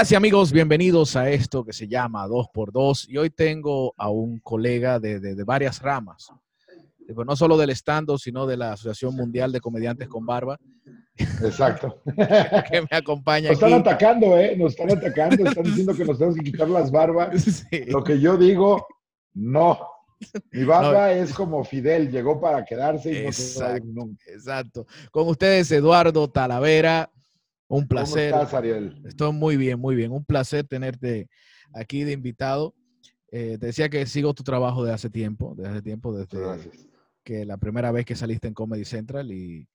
Amigas y amigos, bienvenidos a esto que se llama 2x2 y hoy tengo a un colega de, de- de varias ramas, pues no solo del estando, sino de la Asociación Mundial de Comediantes con Barba, Exacto. que me acompaña Nos están aquí. atacando, ¿eh? Nos están atacando, están diciendo que nos tenemos que quitar las barbas. Sí. Lo que yo digo, no. Mi barba es como Fidel, llegó para quedarse y no se va a ir Exacto. nunca. Exacto. Con ustedes, Eduardo Talavera, un ¿Cómo placer. estás, Ariel? Estoy muy bien, muy bien. Un placer tenerte aquí de invitado. Eh, te decía que sigo tu trabajo de hace tiempo, desde hace tiempo, desde Gracias. que la primera vez que saliste en Comedy Central y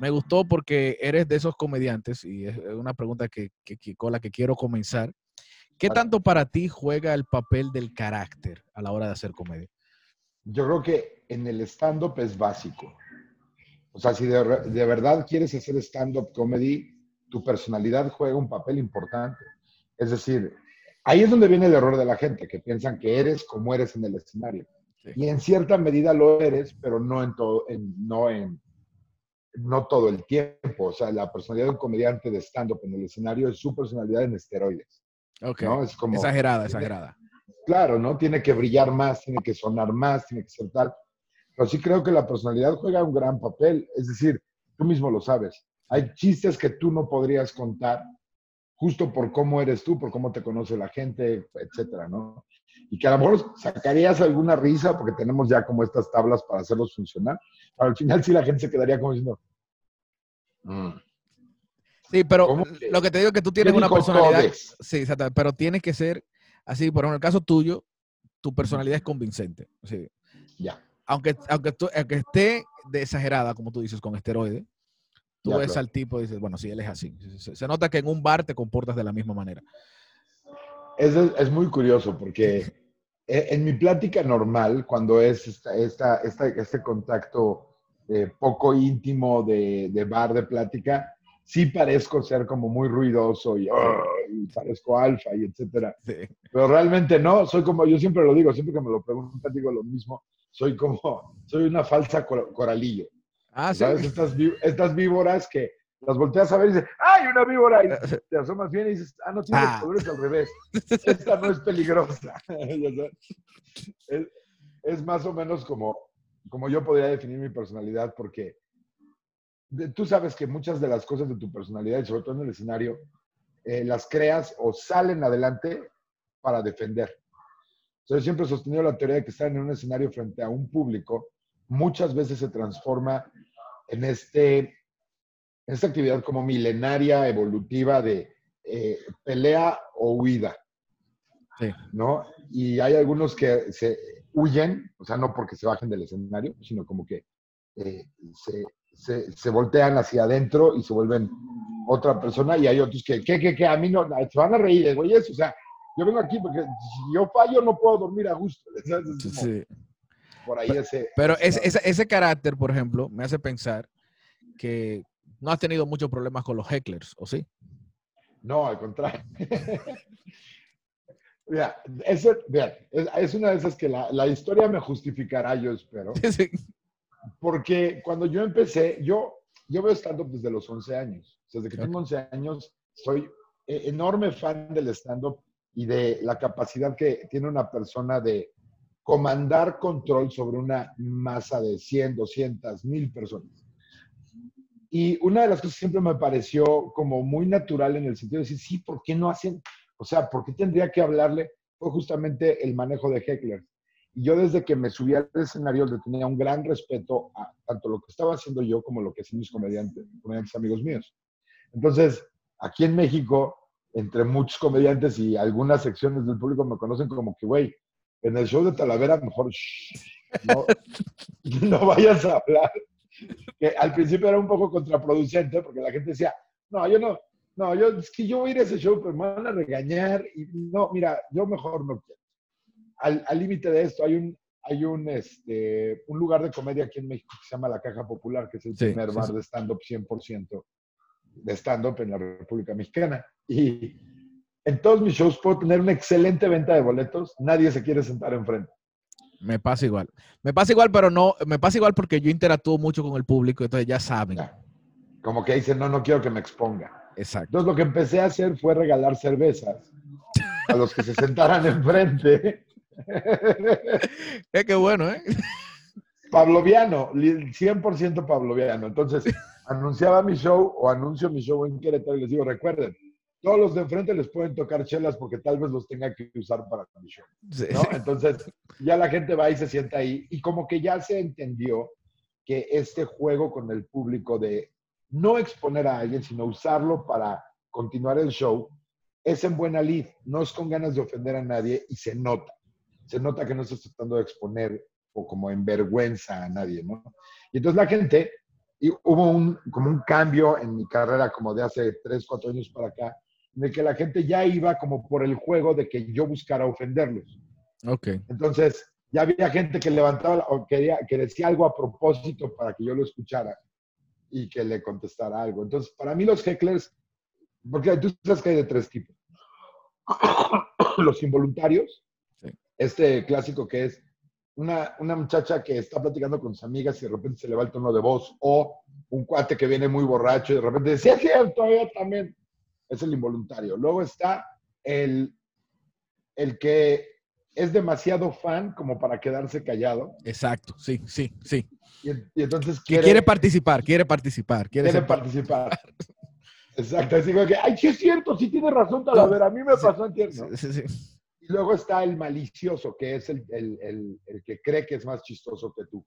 me gustó porque eres de esos comediantes y es una pregunta que, que- que- con la que quiero comenzar. ¿Qué Vale. tanto para ti juega el papel del carácter a la hora de hacer comedia? Yo creo que en el stand-up es básico. O sea, si de, de verdad quieres hacer stand-up comedy, tu personalidad juega un papel importante. Es decir, ahí es donde viene el error de la gente, que piensan que eres como eres en el escenario. Sí. Y en cierta medida lo eres, pero no en todo, en- no en no todo el tiempo. O sea, la personalidad de un comediante de stand-up en el escenario es su personalidad en esteroides. ¿no? Es como, Exagerada, exagerada. claro, ¿no? Tiene que brillar más, tiene que sonar más, tiene que ser tal. Pero sí creo que la personalidad juega un gran papel. Es decir, tú mismo lo sabes. Hay chistes que tú no podrías contar justo por cómo eres tú, por cómo te conoce la gente, etcétera, ¿no? Y que a lo mejor sacarías alguna risa porque tenemos ya como estas tablas para hacerlos funcionar. Pero al final sí la gente se quedaría como diciendo, "Mm, Sí, pero ¿Cómo que- lo que te digo es que tú tienes ¿qué una personalidad. Codes? Sí, exacto. Pero tiene que ser así, por ejemplo, en el caso tuyo, tu personalidad es convincente. Sí. Ya. aunque, aunque, tú- aunque esté de exagerada, como tú dices, con esteroides, tú Ya, ves claro. al tipo y dices, bueno, sí, él es así. Se, se nota que en un bar te comportas de la misma manera. Es, es muy curioso porque e- en mi plática normal, cuando es esta, esta, esta- este contacto eh, poco íntimo de, de bar de plática, sí parezco ser como muy ruidoso y, y parezco alfa y etcétera. Sí. Pero realmente no, soy como, yo siempre lo digo, siempre que me lo preguntan digo lo mismo, soy como, soy una falsa cor- coralillo. Ah, sí. ¿Sabes? Estas, ví- estas víboras que las volteas a ver y dices, ¡ay, una víbora! Y te asomas bien y dices, ah, no tiene Ah. colores al revés. Esta no es peligrosa. Es, es más o menos como, como yo podría definir mi personalidad, porque tú sabes que muchas de las cosas de tu personalidad, y sobre todo en el escenario, eh, las creas o salen adelante para defender. Entonces, siempre he sostenido la teoría de que estar en un escenario frente a un público muchas veces se transforma en, este, en esta actividad como milenaria, evolutiva de eh, pelea o huida. Sí. ¿no? Y hay algunos que se huyen, o sea, no porque se bajen del escenario, sino como que eh, se, se, se voltean hacia adentro y se vuelven otra persona. Y hay otros que, que, que, que a mí no, se van a reír, güey, eso, o sea, yo vengo aquí porque si yo fallo no puedo dormir a gusto. ¿sabes? Es como Sí. Por ahí ese... Pero ese- ese, ese, ese carácter, por ejemplo, me hace pensar que no has tenido muchos problemas con los hecklers, ¿o sí? No, al contrario. Mira, eso, mira, es, es una de esas que la, la historia me justificará, yo espero. Sí. Porque cuando yo empecé, yo, yo veo stand-up desde los 11 años. Desde que tengo 11 años, soy e- enorme fan del stand-up y de la capacidad que tiene una persona de comandar control sobre una masa de 100, 200, 1000 personas. Y una de las cosas que siempre me pareció como muy natural en el sentido de decir, sí, ¿por qué no hacen? O sea, ¿por qué tendría que hablarle? Fue justamente el manejo de Heckler. Y yo desde que me subí al escenario le tenía un gran respeto a tanto lo que estaba haciendo yo como lo que hacían mis comediantes, comediantes amigos míos. Entonces, aquí en México, entre muchos comediantes y algunas secciones del público me conocen como que, güey, en el show de Talavera mejor shh, no, no vayas a hablar. Que al principio era un poco contraproducente porque la gente decía, no, yo no, no, yo, es que yo voy a ir a ese show, pero me van a regañar y no, mira, yo mejor no quiero al límite de esto hay un, hay un, este, un lugar de comedia aquí en México que se llama La Caja Popular, que es el Sí, primer sí, bar sí. de stand-up 100% de stand-up en la República Mexicana. Y en todos mis shows puedo tener una excelente venta de boletos, nadie se quiere sentar enfrente. Me pasa igual. Me pasa igual, pero no, me pasa igual porque yo interactúo mucho con el público, entonces ya saben. Ya. Como que dicen, no, no quiero que me exponga. Exacto. Entonces lo que empecé a hacer fue regalar cervezas a los que se sentaran enfrente. Es que bueno, ¿eh? Pavloviano, li- 100% Pavloviano. Entonces, anunciaba mi show o anuncio mi show en Querétaro y les digo, recuerden, todos los de enfrente les pueden tocar chelas porque tal vez los tenga que usar para mi show. Sí, ¿no? Entonces, ya la gente va y se sienta ahí y como que ya se entendió que este juego con el público de no exponer a alguien, sino usarlo para continuar el show, es en buena lid, no es con ganas de ofender a nadie y se nota. Se nota que no estás tratando de exponer o como en vergüenza a nadie, ¿no? Y entonces la gente, y hubo un, como un cambio en mi carrera como de hace 3, 4 años para acá, de que la gente ya iba como por el juego de que yo buscara ofenderlos. Ok. Entonces, ya había gente que levantaba o quería, que decía algo a propósito para que yo lo escuchara y que le contestara algo. Entonces, para mí los hecklers, porque tú sabes que hay de tres tipos. Los involuntarios, Sí. este clásico que es una, una muchacha que está platicando con sus amigas y de repente se le va el tono de voz, o un cuate que viene muy borracho y de repente dice, sí, es cierto, yo también. Es el involuntario. Luego está el, el que es demasiado fan como para quedarse callado. Exacto. Sí, sí, sí. Y, y entonces Que quiere, quiere participar, quiere participar, quiere, quiere participar. Exacto, así como que, ay, sí es cierto, sí tiene razón, Talavera, a mí me Sí, pasó sí. Y luego está el malicioso, que es el, el- el- el que cree que es más chistoso que tú.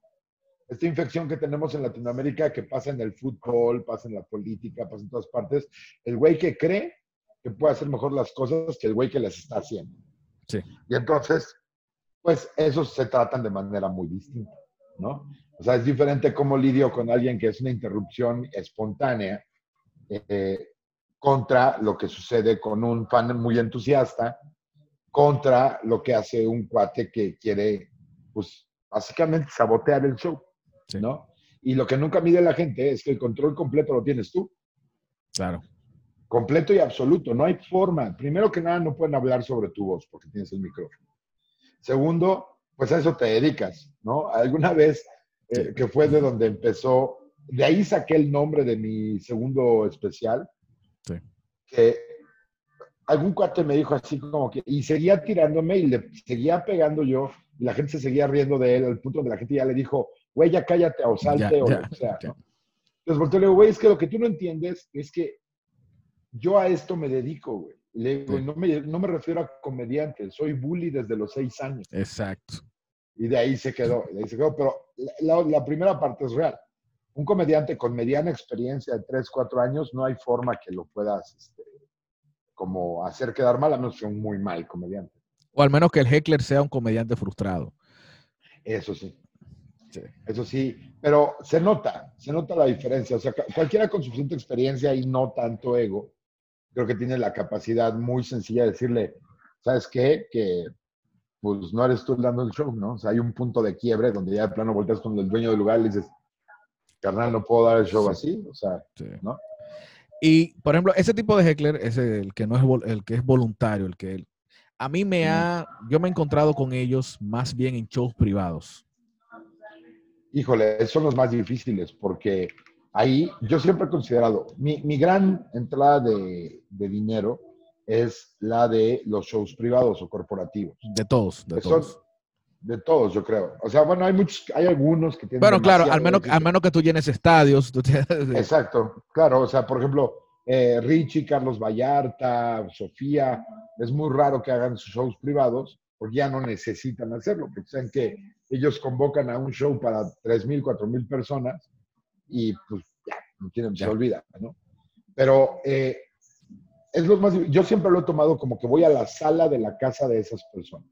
Esta infección que tenemos en Latinoamérica, que pasa en el fútbol, pasa en la política, pasa en todas partes, el güey que cree que puede hacer mejor las cosas que el güey que las está haciendo. Sí. Y entonces, pues esos se tratan de manera muy distinta, ¿no? O sea, es diferente cómo lidio con alguien que es una interrupción espontánea eh, contra lo que sucede con un fan muy entusiasta, contra lo que hace un cuate que quiere, pues, básicamente sabotear el show, Sí. ¿no? Y lo que nunca mide la gente es que el control completo lo tienes tú, Claro. completo y absoluto. No hay forma. Primero que nada, no pueden hablar sobre tu voz porque tienes el micrófono. Segundo, pues a eso te dedicas, ¿no? Alguna vez, eh, que fue de donde empezó, de ahí saqué el nombre de mi segundo especial, Sí. que algún cuate me dijo así como que, y seguía tirándome y le seguía pegando yo, y la gente se seguía riendo de él, al punto donde la gente ya le dijo, güey, ya cállate o salte Ya, o ya, lo que sea, ya. ¿no? Entonces volteo y le digo, güey, es que lo que tú no entiendes es que yo a esto me dedico, güey. Le digo, Sí. no, me, no me refiero a comediante, soy bully desde los seis años. Exacto. Y de ahí se quedó, de ahí se quedó. Pero la, primera parte es real. Un comediante con mediana experiencia de tres, cuatro años, no hay forma que lo puedas este, como hacer quedar mal, a menos que un muy mal comediante. O al menos que el heckler sea un comediante frustrado. Eso sí. Sí. Eso sí, pero se nota, se nota la diferencia. O sea, cualquiera con suficiente experiencia y no tanto ego, creo que tiene la capacidad muy sencilla de decirle, ¿sabes qué? Que pues no eres tú dando el show, ¿no? O sea, hay un punto de quiebre donde ya de plano volteas con el dueño del lugar y le dices, carnal, no puedo dar el show Sí. así. O sea, Sí. ¿no? Y, por ejemplo, ese tipo de heckler es el que no es el que es voluntario, el que a mí me Mm. ha, yo me he encontrado con ellos más bien en shows privados. Híjole, son los más difíciles porque ahí yo siempre he considerado, mi, mi gran entrada de, de dinero es la de los shows privados o corporativos. De todos, de todos. de todos, yo creo. O sea, bueno, hay muchos, hay algunos que tienen. Bueno, claro, al menos, al menos que tú llenes estadios. tú Exacto, claro. O sea, por ejemplo, eh, Richie, Carlos Vallarta, Sofía, es muy raro que hagan sus shows privados porque ya no necesitan hacerlo, porque saben que ellos convocan a un show para 3.000, 4.000 personas y pues ya, no tienen, se olvida, ¿no? Pero eh, es lo más, yo siempre lo he tomado como que voy a la sala de la casa de esas personas.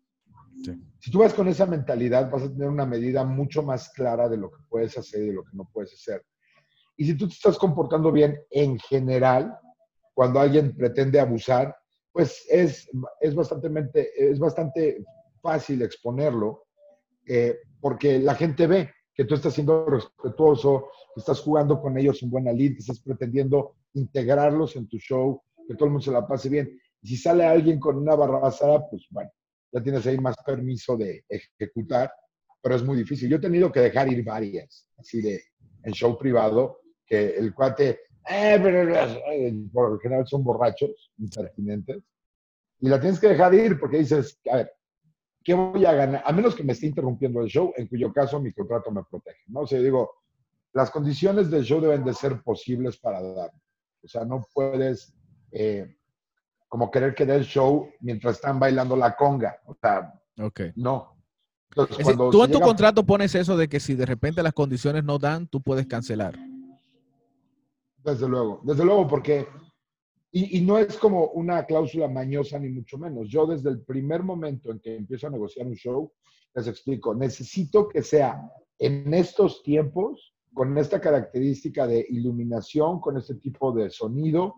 Sí. Si tú vas con esa mentalidad, vas a tener una medida mucho más clara de lo que puedes hacer y de lo que no puedes hacer. Y si tú te estás comportando bien en general, cuando alguien pretende abusar, pues es, es, bastante, es bastante fácil exponerlo, eh, porque la gente ve que tú estás siendo respetuoso, que estás jugando con ellos en buena lid, que estás pretendiendo integrarlos en tu show, que todo el mundo se la pase bien. Y si sale alguien con una barra basada, pues bueno, ya tienes ahí más permiso de ejecutar, pero es muy difícil. Yo he tenido que dejar ir varias, así de en show privado, que el cuate eh, pero eh, por lo general son borrachos, impertinentes, y la tienes que dejar ir porque dices, a ver, ¿qué voy a ganar? A menos que me esté interrumpiendo el show, en cuyo caso mi contrato me protege, ¿no? O sea, digo, las condiciones del show deben de ser posibles para dar. O sea, no puedes eh, como querer que dé el show mientras están bailando la conga. O sea, okay. no. Entonces, cuando tú en tu contrato pones eso de que si de repente las condiciones no dan, tú puedes cancelar. Desde luego, desde luego, porque, y, no es como una cláusula mañosa ni mucho menos. Yo desde el primer momento en que empiezo a negociar un show, les explico, necesito que sea en estos tiempos, con esta característica de iluminación, con este tipo de sonido,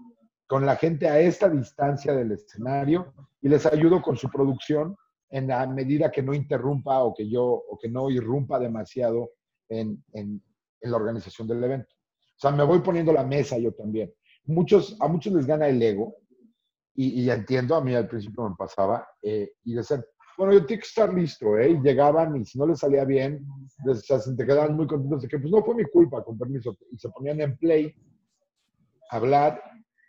con la gente a esta distancia del escenario y les ayudo con su producción en la medida que no interrumpa o que yo o que no irrumpa demasiado en la organización del evento. O sea, me voy poniendo la mesa yo también. Muchos, a muchos les gana el ego y, y entiendo, a mí al principio me pasaba, eh, y decían, bueno, yo tengo que estar listo, ¿eh? Y llegaban y si no les salía bien, les, se te quedaban muy contentos de que pues no fue mi culpa, con permiso, y se ponían en play, a hablar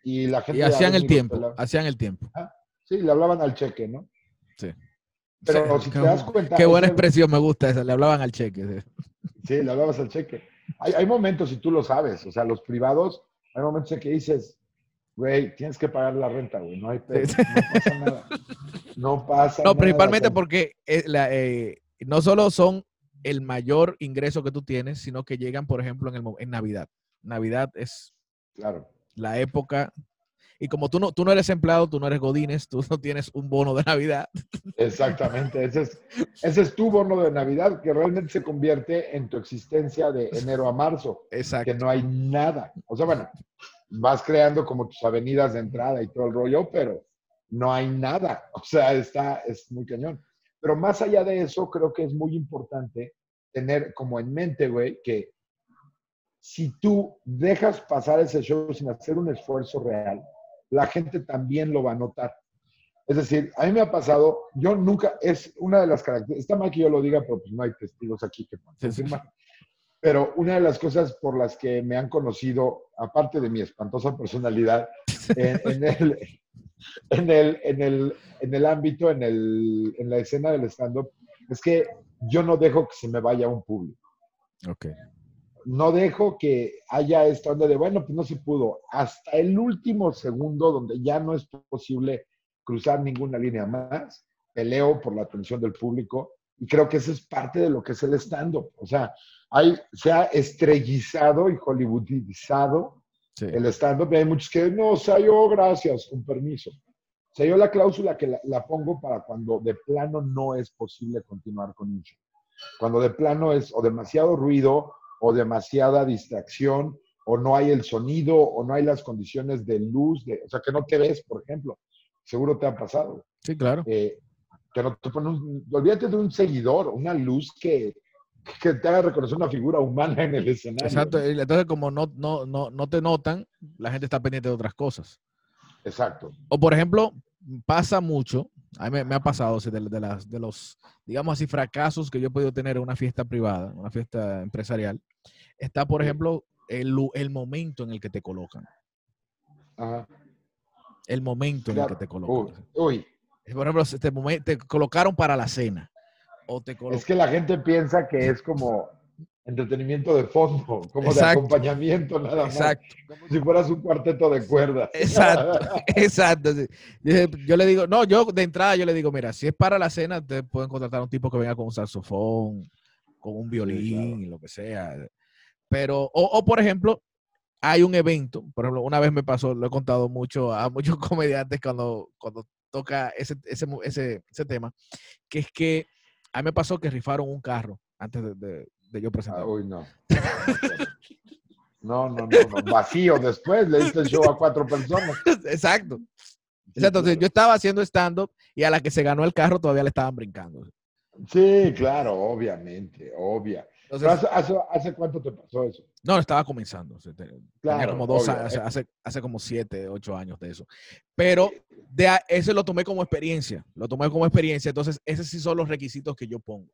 y la gente... Y hacían el tiempo, hacían el tiempo. ¿Ah? Sí, le hablaban al cheque, ¿no? Sí. Pero si te das cuenta... Qué buena expresión, me gusta esa, le hablaban al cheque. Sí, le hablabas al cheque. Hay, hay momentos, y tú lo sabes, o sea, los privados, hay momentos en que dices, güey, tienes que pagar la renta, güey, no hay pedo, no pasa nada. No pasa No, nada, principalmente o sea, porque eh, la, eh, no solo son el mayor ingreso que tú tienes, sino que llegan, por ejemplo, en, el, en Navidad. Navidad es Claro. la época. Y como tú no, tú no eres empleado, tú no eres Godines, tú no tienes un bono de Navidad. Exactamente, ese es, ese es tu bono de Navidad que realmente se convierte en tu existencia de enero a marzo, Exacto. que no hay nada. O sea, bueno, vas creando como tus avenidas de entrada y todo el rollo, pero no hay nada. O sea, está, es muy cañón. Pero más allá de eso, creo que es muy importante tener como en mente, güey, que si tú dejas pasar ese show sin hacer un esfuerzo real, la gente también lo va a notar. Es decir, a mí me ha pasado, yo nunca, es una de las características, está mal que yo lo diga, pero pues no hay testigos aquí que confirmar. Pero una de las cosas por las que me han conocido, aparte de mi espantosa personalidad, en, en el, en, el, en, el, en el ámbito, en, el, en la escena del stand-up, es que yo no dejo que se me vaya un público Ok. No dejo que haya esta onda de, bueno, pues no se pudo. Hasta el último segundo, donde ya no es posible cruzar ninguna línea más, peleo por la atención del público y creo que eso es parte de lo que es el stand-up. O sea, hay, se ha estrellizado y hollywoodizado Sí. el stand-up y hay muchos que, no, o sea, yo gracias, con permiso. O sea, yo la cláusula que la, la pongo para cuando de plano no es posible continuar con un show. Cuando de plano es o demasiado ruido o demasiada distracción o no hay el sonido o no hay las condiciones de luz, de, o sea, que no te ves, por ejemplo. Seguro te ha pasado. Sí, claro. Eh, que no te pone un, olvídate de un seguidor, una luz que, que te haga reconocer una figura humana en el escenario. Exacto. Entonces, como no, no, no, no te notan, la gente está pendiente de otras cosas. Exacto. O por ejemplo, pasa mucho, a mí me, me ha pasado o sea, de, de las, de los, digamos así, fracasos que yo he podido tener en una fiesta privada, una fiesta empresarial, está, por ejemplo, el, el momento en el que te colocan. Ajá. El momento en el que te colocan. uy, Por ejemplo, te, te colocaron para la cena. O te es que la gente piensa que es como entretenimiento de fondo, como de acompañamiento nada más. Exacto, Como si fueras un cuarteto de cuerdas. exacto, exacto. Yo, le digo, no, yo de entrada yo le digo, mira, si es para la cena, te pueden contratar a un tipo que venga con un saxofón, con un violín, claro. lo que sea. Pero, o, o, por ejemplo, hay un evento, por ejemplo, una vez me pasó, lo he contado mucho a muchos comediantes cuando, cuando toca ese, ese, ese, ese tema, que es que a mí me pasó que rifaron un carro antes de, de- de yo Ah, presentar. uy, no. No, no, no, no. Vacío después, le diste el show a cuatro personas. Exacto. Entonces, yo estaba haciendo stand-up y a la que se ganó el carro todavía le estaban brincando. Sí, claro, obviamente, obvia. Entonces, ¿hace, hace, hace cuánto te pasó eso? no, estaba comenzando. tenía como dos años, hace, hace como siete, ocho años de eso. Pero de ese lo tomé como experiencia. Lo tomé como experiencia. Entonces, esos sí son los requisitos que yo pongo.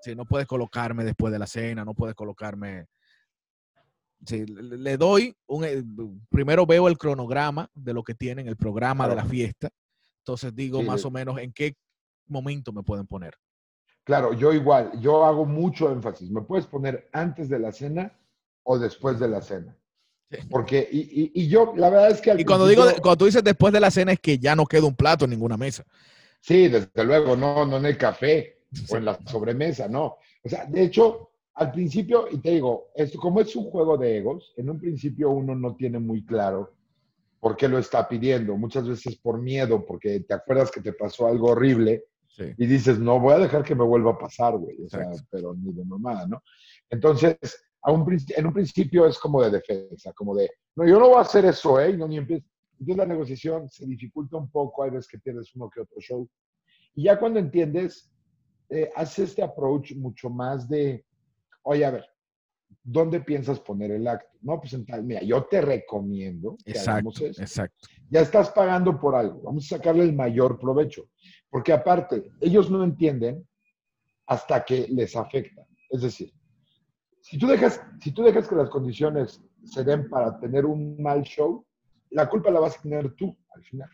Si no puedes colocarme después de la cena, no puedes colocarme Sí, le doy un, eh, primero veo el cronograma de lo que tienen, el programa de la fiesta. Entonces digo más o menos en qué momento me pueden poner. Claro, yo igual, yo hago mucho énfasis. Me puedes poner antes de la cena o después de la cena. Porque, y, yo, la verdad es que... y cuando, digo, cuando tú dices después de la cena es que ya no queda un plato en ninguna mesa. Sí, desde luego, no, no en el café o en la sobremesa, no. O sea, de hecho, al principio, y te digo, esto, como es un juego de egos, en un principio uno no tiene muy claro por qué lo está pidiendo. Muchas veces por miedo, porque te acuerdas que te pasó algo horrible y dices, no, voy a dejar que me vuelva a pasar, güey. O sea, pero ni de mamada, ¿no? Entonces, en un principio es como de defensa, como de, no, yo no voy a hacer eso, ¿eh? no, ni empiezo. Entonces la negociación se dificulta un poco, hay veces que pierdes uno que otro show. Y ya cuando entiendes, eh, haces este approach mucho más de, oye, a ver, ¿dónde piensas poner el acto? No, pues en tal, mira, yo te recomiendo que exacto, hagamos Exacto. Ya estás pagando por algo, vamos a sacarle el mayor provecho. Porque aparte, ellos no entienden hasta que les afecta. Es decir, si tú dejas, si tú dejas que las condiciones se den para tener un mal show, la culpa la vas a tener tú al final.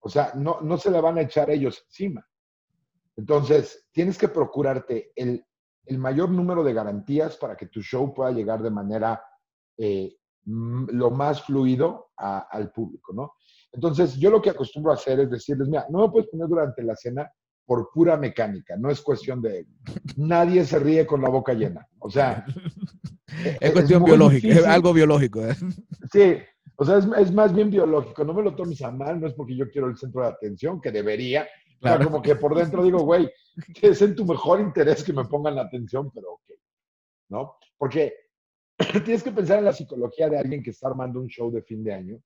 O sea, no, no se la van a echar ellos encima. Entonces, tienes que procurarte el, mayor número de garantías para que tu show pueda llegar de manera eh, lo más fluido al público, ¿no? Entonces, yo lo que acostumbro a hacer es decirles, mira, no me puedes poner durante la cena por pura mecánica, no es cuestión de... Nadie se ríe con la boca llena. O sea... es, cuestión biológica, es algo biológico. ¿eh? Sí, o sea, es, más bien biológico. No me lo tomes a mal, no es porque yo quiero el centro de atención, que debería. Claro. como que por dentro digo, güey, es en tu mejor interés que me pongan la atención, pero ok. ¿No? Porque tienes que pensar en la psicología de alguien que está armando un show de fin de año,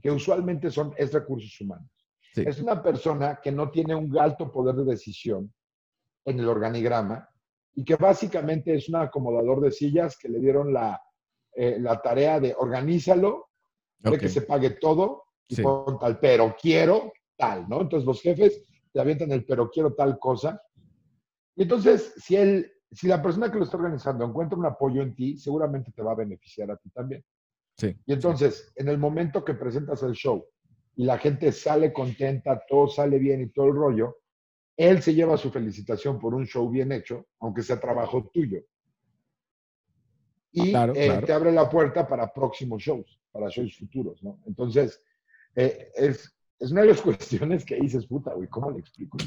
que usualmente son, es recursos humanos. Es una persona que no tiene un alto poder de decisión en el organigrama y que básicamente es un acomodador de sillas que le dieron la, eh, la tarea de organízalo, de que se pague todo y pon tal, pero quiero tal, ¿no? Entonces los jefes te avientan el pero quiero tal cosa. Y entonces, si, él, si la persona que lo está organizando encuentra un apoyo en ti, seguramente te va a beneficiar a ti también. Sí. Y entonces, en el momento que presentas el show y la gente sale contenta, todo sale bien y todo el rollo, él se lleva su felicitación por un show bien hecho, aunque sea trabajo tuyo. Y eh, te abre la puerta para próximos shows, para shows futuros, ¿no? Entonces, eh, es, es una de las cuestiones que dices, puta, güey, ¿cómo le explico?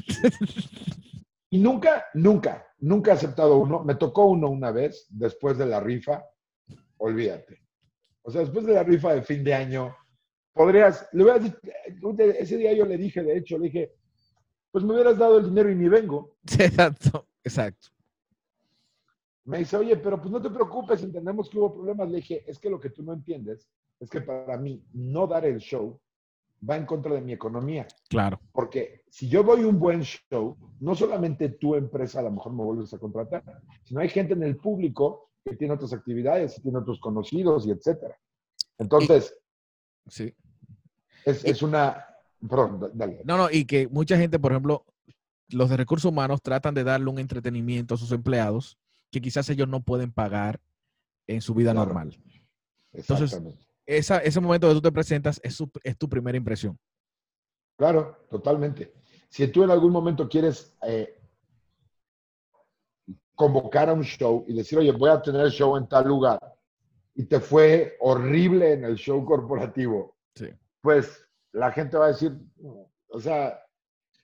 y nunca, nunca, nunca he aceptado uno. Me tocó uno una vez, después de la rifa, olvídate. O sea, después de la rifa de fin de año, podrías, le ese día yo le dije, de hecho, le dije, pues me hubieras dado el dinero y ni vengo. Exacto, exacto. Me dice, oye, pero pues no te preocupes, entendemos que hubo problemas. Le dije, es que lo que tú no entiendes es que para mí no dar el show va en contra de mi economía. Claro. Porque si yo doy un buen show, no solamente tu empresa a lo mejor me vuelves a contratar, sino hay gente en el público que tiene otras actividades, tiene otros conocidos y etcétera. Entonces, sí. Es, una... Perdón, dale. No, no, y que mucha gente, por ejemplo, los de recursos humanos tratan de darle un entretenimiento a sus empleados que quizás ellos no pueden pagar en su vida normal. Entonces, esa, ese momento que tú te presentas es, es, tu primera impresión. Claro, totalmente. Si tú en algún momento quieres eh, convocar a un show y decir, oye, voy a tener show en tal lugar, y te fue horrible en el show corporativo, sí pues la gente va a decir, o sea,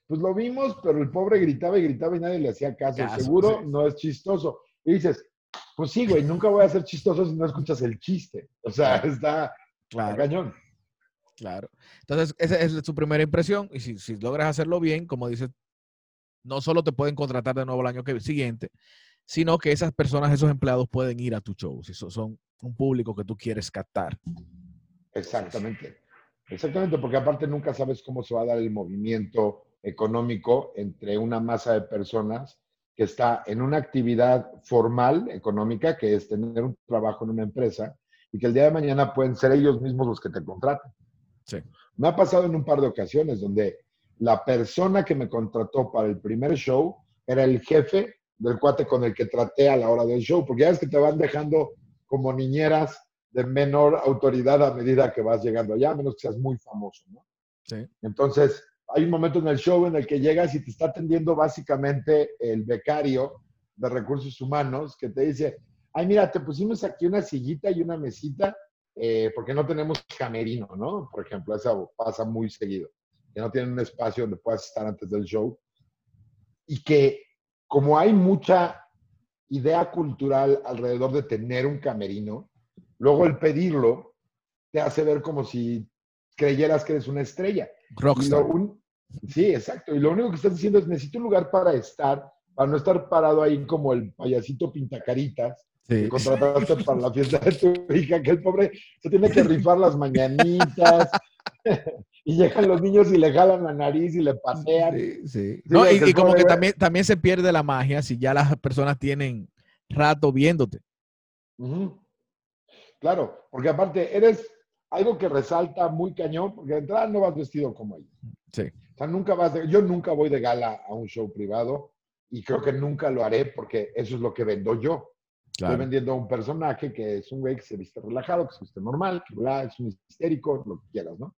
pues lo vimos, pero el pobre gritaba y gritaba y nadie le hacía caso. Seguro no es chistoso. Y dices, pues sí, güey, nunca voy a ser chistoso si no escuchas el chiste. O sea, está, claro. cañón. Claro. Entonces, esa es su primera impresión. Y si, si, logras hacerlo bien, como dices, no solo te pueden contratar de nuevo el año siguiente, sino que esas personas, esos empleados pueden ir a tu show, si son un público que tú quieres captar. Exactamente. Exactamente, porque aparte nunca sabes cómo se va a dar el movimiento económico entre una masa de personas que está en una actividad formal económica, que es tener un trabajo en una empresa, y que el día de mañana pueden ser ellos mismos los que te contraten. Sí. Me ha pasado en un par de ocasiones donde la persona que me contrató para el primer show era el jefe del cuate con el que traté a la hora del show, porque ya ves que te van dejando como niñeras de menor autoridad a medida que vas llegando allá, a menos que seas muy famoso, ¿no? Sí. Entonces, hay un momento en el show en el que llegas y te está atendiendo básicamente el becario de recursos humanos que te dice, ay, mira, te pusimos aquí una sillita y una mesita eh, porque no tenemos camerino, ¿no? Por ejemplo, eso pasa muy seguido, que no tienen un espacio donde puedas estar antes del show. Y que como hay mucha idea cultural alrededor de tener un camerino, luego el pedirlo te hace ver como si creyeras que eres una estrella. Rockstar. Sí, exacto. Y lo único que estás diciendo es, necesito un lugar para estar, para no estar parado ahí como el payasito pintacaritas Sí. que contrataste para la fiesta de tu hija, que el pobre se tiene que rifar las mañanitas. y llegan los niños y le jalan la nariz y le pasean. Sí, sí. No, y, como que también, también se pierde la magia si ya las personas tienen rato viéndote. Claro, porque aparte eres algo que resalta muy cañón, porque de entrada no vas vestido como ellos. Sí. Sea, nunca vas de- yo nunca voy de gala a un show privado y creo que nunca lo haré porque eso es lo que vendo yo. Estoy Claro. vendiendo a un personaje que es un güey que se viste relajado, que se viste normal, que bla, es un histérico, lo que quieras, ¿no?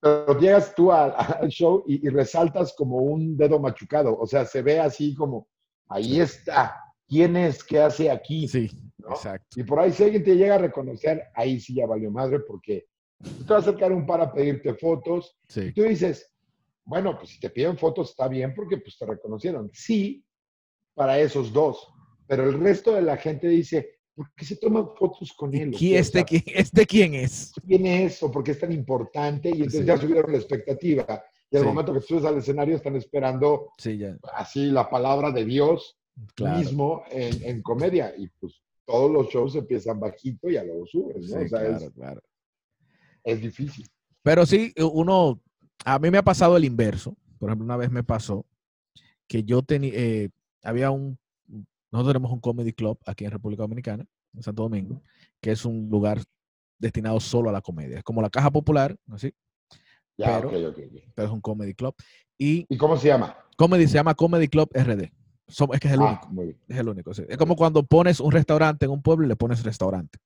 Pero llegas tú al, al show y, y resaltas como un dedo machucado, o sea, se ve así como, ahí está, ¿quién es? ¿Qué hace aquí? Sí, ¿no? exacto. Y por ahí si alguien te llega a reconocer, ahí sí ya valió madre porque te va a acercar un par a pedirte fotos Sí. y tú dices, bueno, pues si te piden fotos está bien porque pues te reconocieron. Sí, para esos dos, pero el resto de la gente dice, ¿por qué se toman fotos con él? ¿Y ¿O qui- qué? O este, sea, qui- este quién es? ¿Quién es o por qué es tan importante? Y entonces Sí. ya subieron la expectativa. Y al Sí. momento que subes al escenario están esperando Sí, ya. así la palabra de Dios Claro. mismo en, en comedia. Y pues todos los shows empiezan bajito y ya luego subes, Sí, ¿no? o sea, claro, es, claro. es difícil. Pero sí, uno, a mí me ha pasado el inverso. Por ejemplo, una vez me pasó que yo tenía, eh, había un, nosotros tenemos un comedy club aquí en República Dominicana, en Santo Domingo, que es un lugar destinado solo a la comedia. Es como la caja popular, así, Ya, Pero- ok, ok, ok. pero es un comedy club. Y ¿Y cómo se llama? comedy se llama Comedy Club RD. Som- es que es el Ah, único. Es el único. sí. Es como cuando pones un restaurante en un pueblo y le pones restaurante.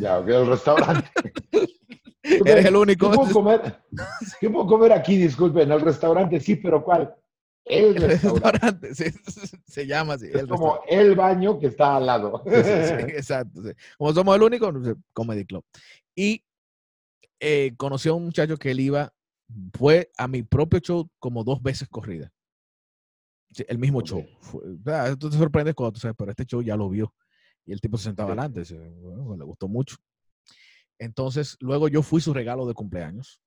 Ya, ok, el restaurante. Eres el único. ¿Qué puedo comer? ¿Qué puedo comer aquí? Disculpen, en el restaurante, sí, pero ¿cuál? El El restaurante. restaurante, sí, se llama así. Es el como restaurante. el baño que está al lado. Sí, sí, sí, exacto. Como somos el único, sé, Comedy Club. Y eh, conocí a un muchacho que él iba, fue a mi propio show como dos veces corrida. El mismo show. Fue- ah, tú te sorprendes cuando tú sabes, pero este show ya lo vio. Y el tipo se sentaba adelante. "Bueno, pues, le gustó mucho. Entonces, luego yo fui su regalo de cumpleaños.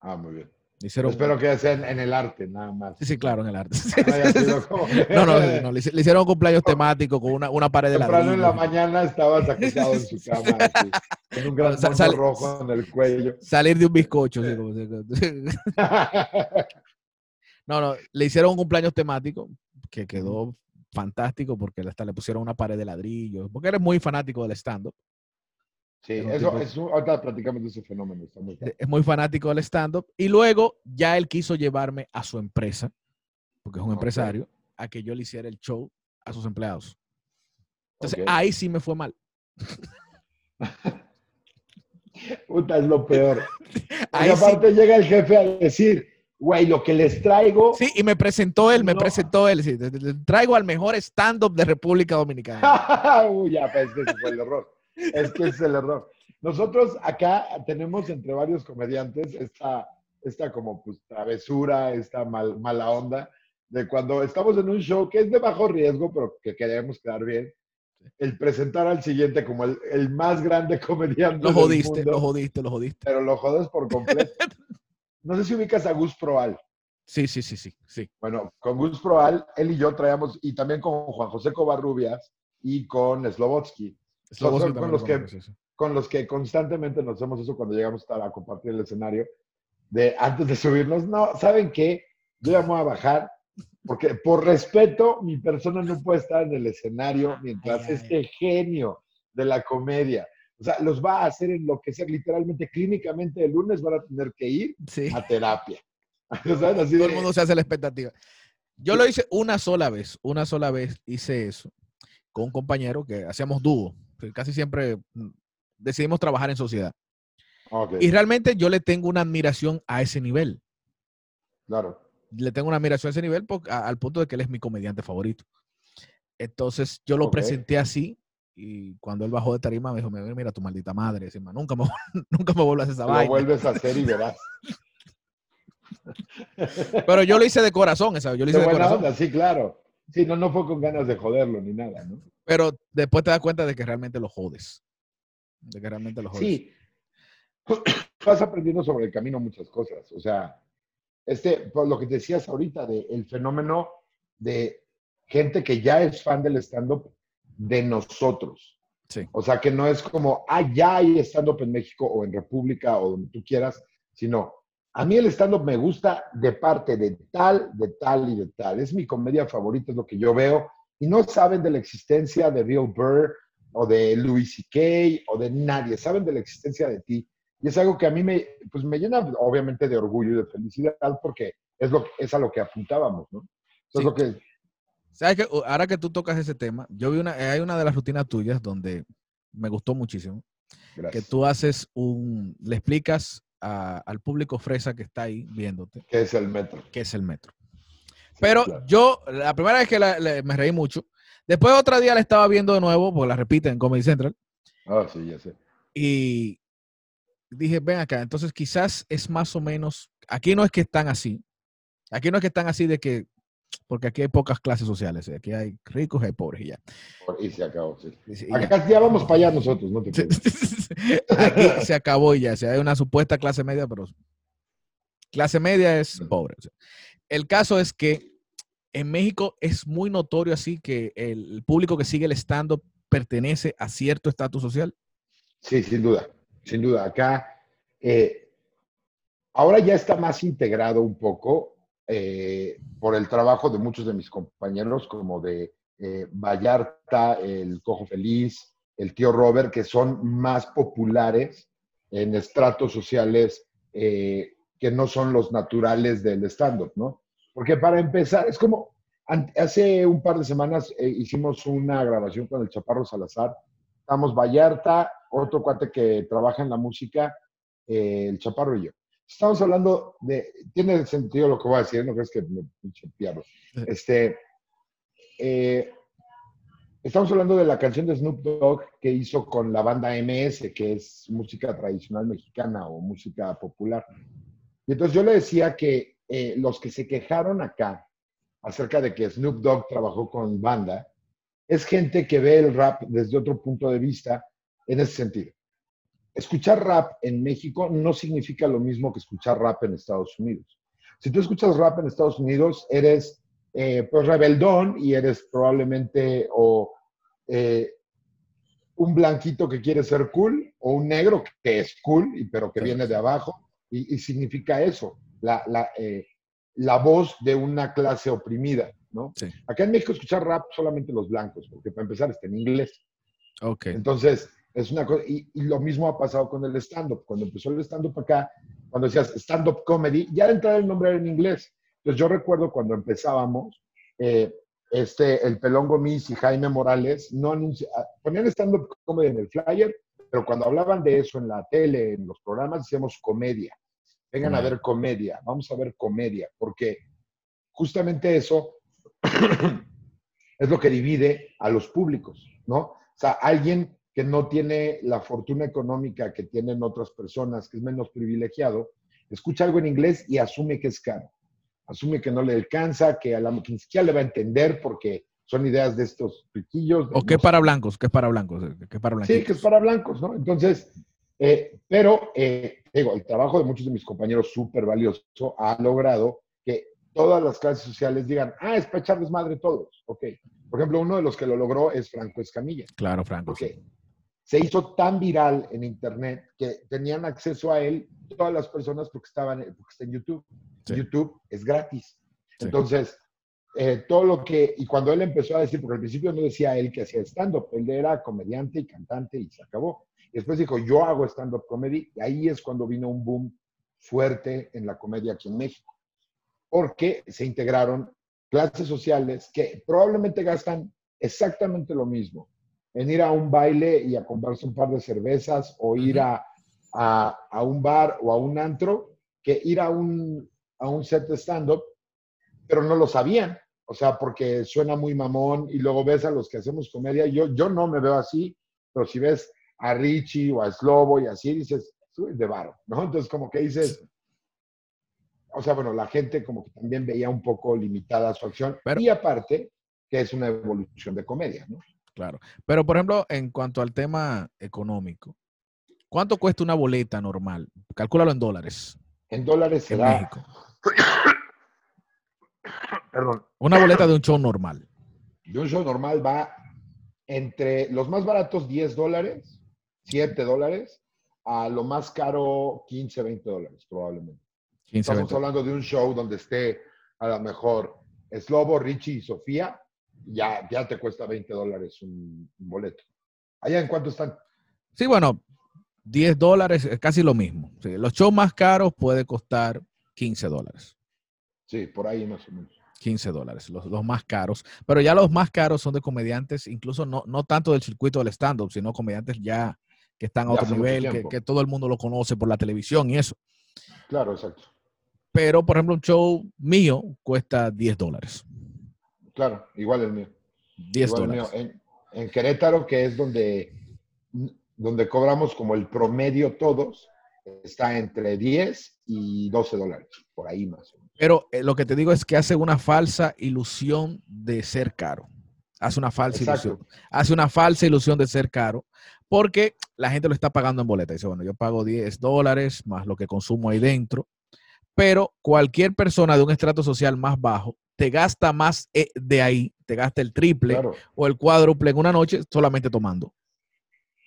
Ah, muy bien. Hicieron, Espero que sea en, en el arte, nada más. Sí, sí, claro, en el arte. No No, no, no, le, hicieron un cumpleaños temático con una, una pared de Temprano en la mañana estabas acostado en su cama, así, con un gran Sa- punto sale- rojo en el cuello. Salir de un bizcocho. así si- No, no, le hicieron un cumpleaños temático que quedó fantástico porque hasta le pusieron una pared de ladrillos, porque eres muy fanático del stand-up. Sí, eso es un, ahorita platicamos de ese fenómeno. Está muy. Es muy fanático del stand-up. Y luego ya él quiso llevarme a su empresa, porque es un empresario, a que yo le hiciera el show a sus empleados. Entonces ahí sí me fue mal. Puta, es lo peor. Ahí sí. aparte llega el jefe a decir, güey, lo que les traigo. Sí, y me presentó él, me No. presentó él. sí, traigo al mejor stand-up de República Dominicana. Uy, ya, pues ese fue el error. Es que es el error. Nosotros acá tenemos entre varios comediantes esta, esta como pues travesura, esta mal- mala onda, de cuando estamos en un show que es de bajo riesgo, pero que queremos quedar bien, el presentar al siguiente como el, el más grande comediante Lo del jodiste, mundo, lo jodiste, lo jodiste. pero lo jodes por completo. No sé si ubicas a Gus Proal. Sí, sí, sí, sí, sí. Bueno, con Gus Proal, él y yo traíamos, y también con Juan José Covarrubias y con Slobotsky, Slobodsky son con los lo que- con los que constantemente nos hacemos eso cuando llegamos a, a compartir el escenario, de antes de subirnos, no, ¿saben qué? Yo ya me voy a bajar, porque por respeto, mi persona no puede estar en el escenario mientras Ay, ay, este genio de la comedia, o sea, los va a hacer enloquecer literalmente, clínicamente el lunes van a tener que ir Sí. a terapia. ¿Sabes? Así Todo de- el mundo se hace la expectativa. Yo lo hice una sola vez, una sola vez hice eso con un compañero que hacíamos dúo. Que Casi siempre mm, decidimos trabajar en sociedad. Y realmente yo le tengo una admiración a ese nivel. claro. Le tengo una admiración a ese nivel por- a- al punto de que él es mi comediante favorito. Entonces yo lo presenté así y cuando él bajó de tarima me dijo, mira, tu maldita madre, encima, nunca me, nunca me vuelvas a esa Lo vaina. vuelves a hacer y verás. Pero yo lo hice de corazón, yo lo hice De corazón. onda, sí, claro. Sí, no, no fue con ganas de joderlo ni nada, ¿no? Pero después te das cuenta de que realmente lo jodes. De que realmente lo jodes. Sí. Vas aprendiendo sobre el camino muchas cosas. O sea, este, por lo que decías ahorita, de el fenómeno de gente que ya es fan del stand-up de nosotros. Sí. O sea, que no es como, ah, ya hay stand-up en México o en República o donde tú quieras, sino, a mí el stand-up me gusta de parte de tal, de tal y de tal. Es mi comedia favorita, es lo que yo veo. Y no saben de la existencia de Bill Burr o de Louis C.K. o de nadie. Saben de la existencia de ti. Y es algo que a mí me, pues me llena obviamente de orgullo y de felicidad porque es, lo, es a lo que apuntábamos, ¿no? Eso Sí. es lo que, ¿Sabes que Ahora que tú tocas ese tema, yo vi una, hay una de las rutinas tuyas donde me gustó muchísimo, que gracias. tú haces un, le explicas a- al público fresa que está ahí viéndote que es el metro. qué es el metro. Pero claro. yo, la primera vez que la- le- me reí mucho, después otro día la estaba viendo de nuevo, porque la repiten en Comedy Central, Ah, sí, ya sé. y dije, ven acá, entonces quizás es más o menos, aquí no es que están así, aquí no es que están así de que, porque aquí hay pocas clases sociales, aquí hay ricos y hay pobres y ya. Y se acabó, sí. Y- y ya. Acá ya vamos para allá nosotros, no te preocupes. Aquí se acabó y ya. O sea, hay una supuesta clase media, pero clase media es Ujú. pobre. o sea. El caso es que en México es muy notorio así que el público que sigue el stand-up pertenece a cierto estatus social. Sí, sin duda, sin duda. Acá, eh, ahora ya está más integrado un poco eh, por el trabajo de muchos de mis compañeros, como de eh, Vallarta, el Cojo Feliz, el tío Robert, que son más populares en estratos sociales que no son los naturales del stand-up, ¿no? Porque para empezar, es como, hace un par de semanas eh, hicimos una grabación con el Chaparro Salazar, estamos Vallarta, otro cuate que trabaja en la música, eh, el Chaparro y yo. Estamos hablando de, tiene sentido lo que voy a decir, no crees que me pinche pierdo. Este, eh, estamos hablando de la canción de Snoop Dogg que hizo con la banda MS, que es música tradicional mexicana o música popular. Y entonces yo le decía que eh, los que se quejaron acá acerca de que Snoop Dogg trabajó con banda, es gente que ve el rap desde otro punto de vista en ese sentido. Escuchar rap en México no significa lo mismo que escuchar rap en Estados Unidos. Si tú escuchas rap en Estados Unidos, eres eh, pues rebeldón y eres probablemente o eh, un blanquito que quiere ser cool o un negro que es cool, pero que viene de abajo y, y significa eso, la, la, eh, la voz de una clase oprimida, ¿no? Sí. Acá en México escuchar rap solamente los blancos, porque para empezar está en inglés. Ok. Entonces, es una cosa, y, y lo mismo ha pasado con el stand-up. Cuando empezó el stand-up acá, cuando decías stand-up comedy, ya de entrada el nombre era en inglés. Entonces, yo recuerdo cuando empezábamos, eh, este, el Pelón Gomis y Jaime Morales no anuncia, ah, ponían stand-up comedy en el flyer, pero cuando hablaban de eso en la tele, en los programas, decíamos comedia. Vengan a ver comedia, vamos a ver comedia, porque justamente eso es lo que divide a los públicos, ¿no? O sea, alguien que no tiene la fortuna económica que tienen otras personas, que es menos privilegiado, escucha algo en inglés y asume que es caro. Asume que no le alcanza, que a la que ni siquiera le va a entender porque son ideas de estos riquillos. de ¿O los- para blancos? ¿Qué es para blancos? ¿Qué es para blancos? Sí, que es para blancos, ¿no? Entonces, eh, pero, eh, digo, el trabajo de muchos de mis compañeros súper valioso ha logrado que todas las clases sociales digan, ah, es para echar desmadre todos, ok. Por ejemplo, uno de los que lo logró es Franco Escamilla, Claro, Franco. porque se hizo tan viral en Internet que tenían acceso a él todas las personas porque, estaban, porque está en YouTube. Sí. YouTube es gratis. Sí. Entonces, eh, todo lo que, y cuando él empezó a decir, porque al principio no decía él que hacía stand-up, él era comediante y cantante y se acabó. Después dijo, yo hago stand-up comedy, y ahí es cuando vino un boom fuerte en la comedia aquí en México. Porque se integraron clases sociales que probablemente gastan exactamente lo mismo en ir a un baile y a comprarse un par de cervezas o ir a, a, un bar o a un antro que ir a un, a un set de stand-up, pero no lo sabían. O sea, porque suena muy mamón y luego ves a los que hacemos comedia. Yo, yo no me veo así, pero si ves a Richie o a Slobo y así, dices, de varo, ¿no? Entonces, como que dices, o sea, bueno, la gente como que también veía un poco limitada su acción. y aparte, que es una evolución de comedia, ¿no? Claro. Pero, por ejemplo, en cuanto al tema económico, ¿cuánto cuesta una boleta normal? Calcúlalo en dólares. En dólares en será... México. Perdón. Una boleta de un show normal. De un show normal va entre los más baratos 10 dólares, 7 dólares, a lo más caro 15, 20 dólares probablemente. Estamos hablando de un show donde esté a lo mejor Slobo, Richie y Sofía, ya, ya te cuesta 20 dólares un, boleto. ¿Allá en cuánto están? Sí, bueno, 10 dólares es casi lo mismo. los shows más caros puede costar 15 dólares. Sí, por ahí más o menos. 15 dólares, los, más caros. Pero ya los más caros son de comediantes, incluso no, no tanto del circuito del stand-up, sino comediantes ya que están a otro nivel, que, que, todo el mundo lo conoce por la televisión y eso. Claro, exacto. Pero, por ejemplo, un show mío cuesta 10 dólares. Claro, igual el mío. 10 dólares. En, Querétaro, que es donde, donde cobramos como el promedio todos, está entre 10 y 12 dólares, por ahí más o menos. Pero eh, lo que te digo es que hace una falsa ilusión de ser caro. Hace una falsa ilusión. Hace una falsa ilusión de ser caro porque la gente lo está pagando en boleta. Dice, bueno, yo pago 10 dólares más lo que consumo ahí dentro. Pero cualquier persona de un estrato social más bajo te gasta más eh, de ahí, te gasta el triple o el cuádruple en una noche solamente tomando.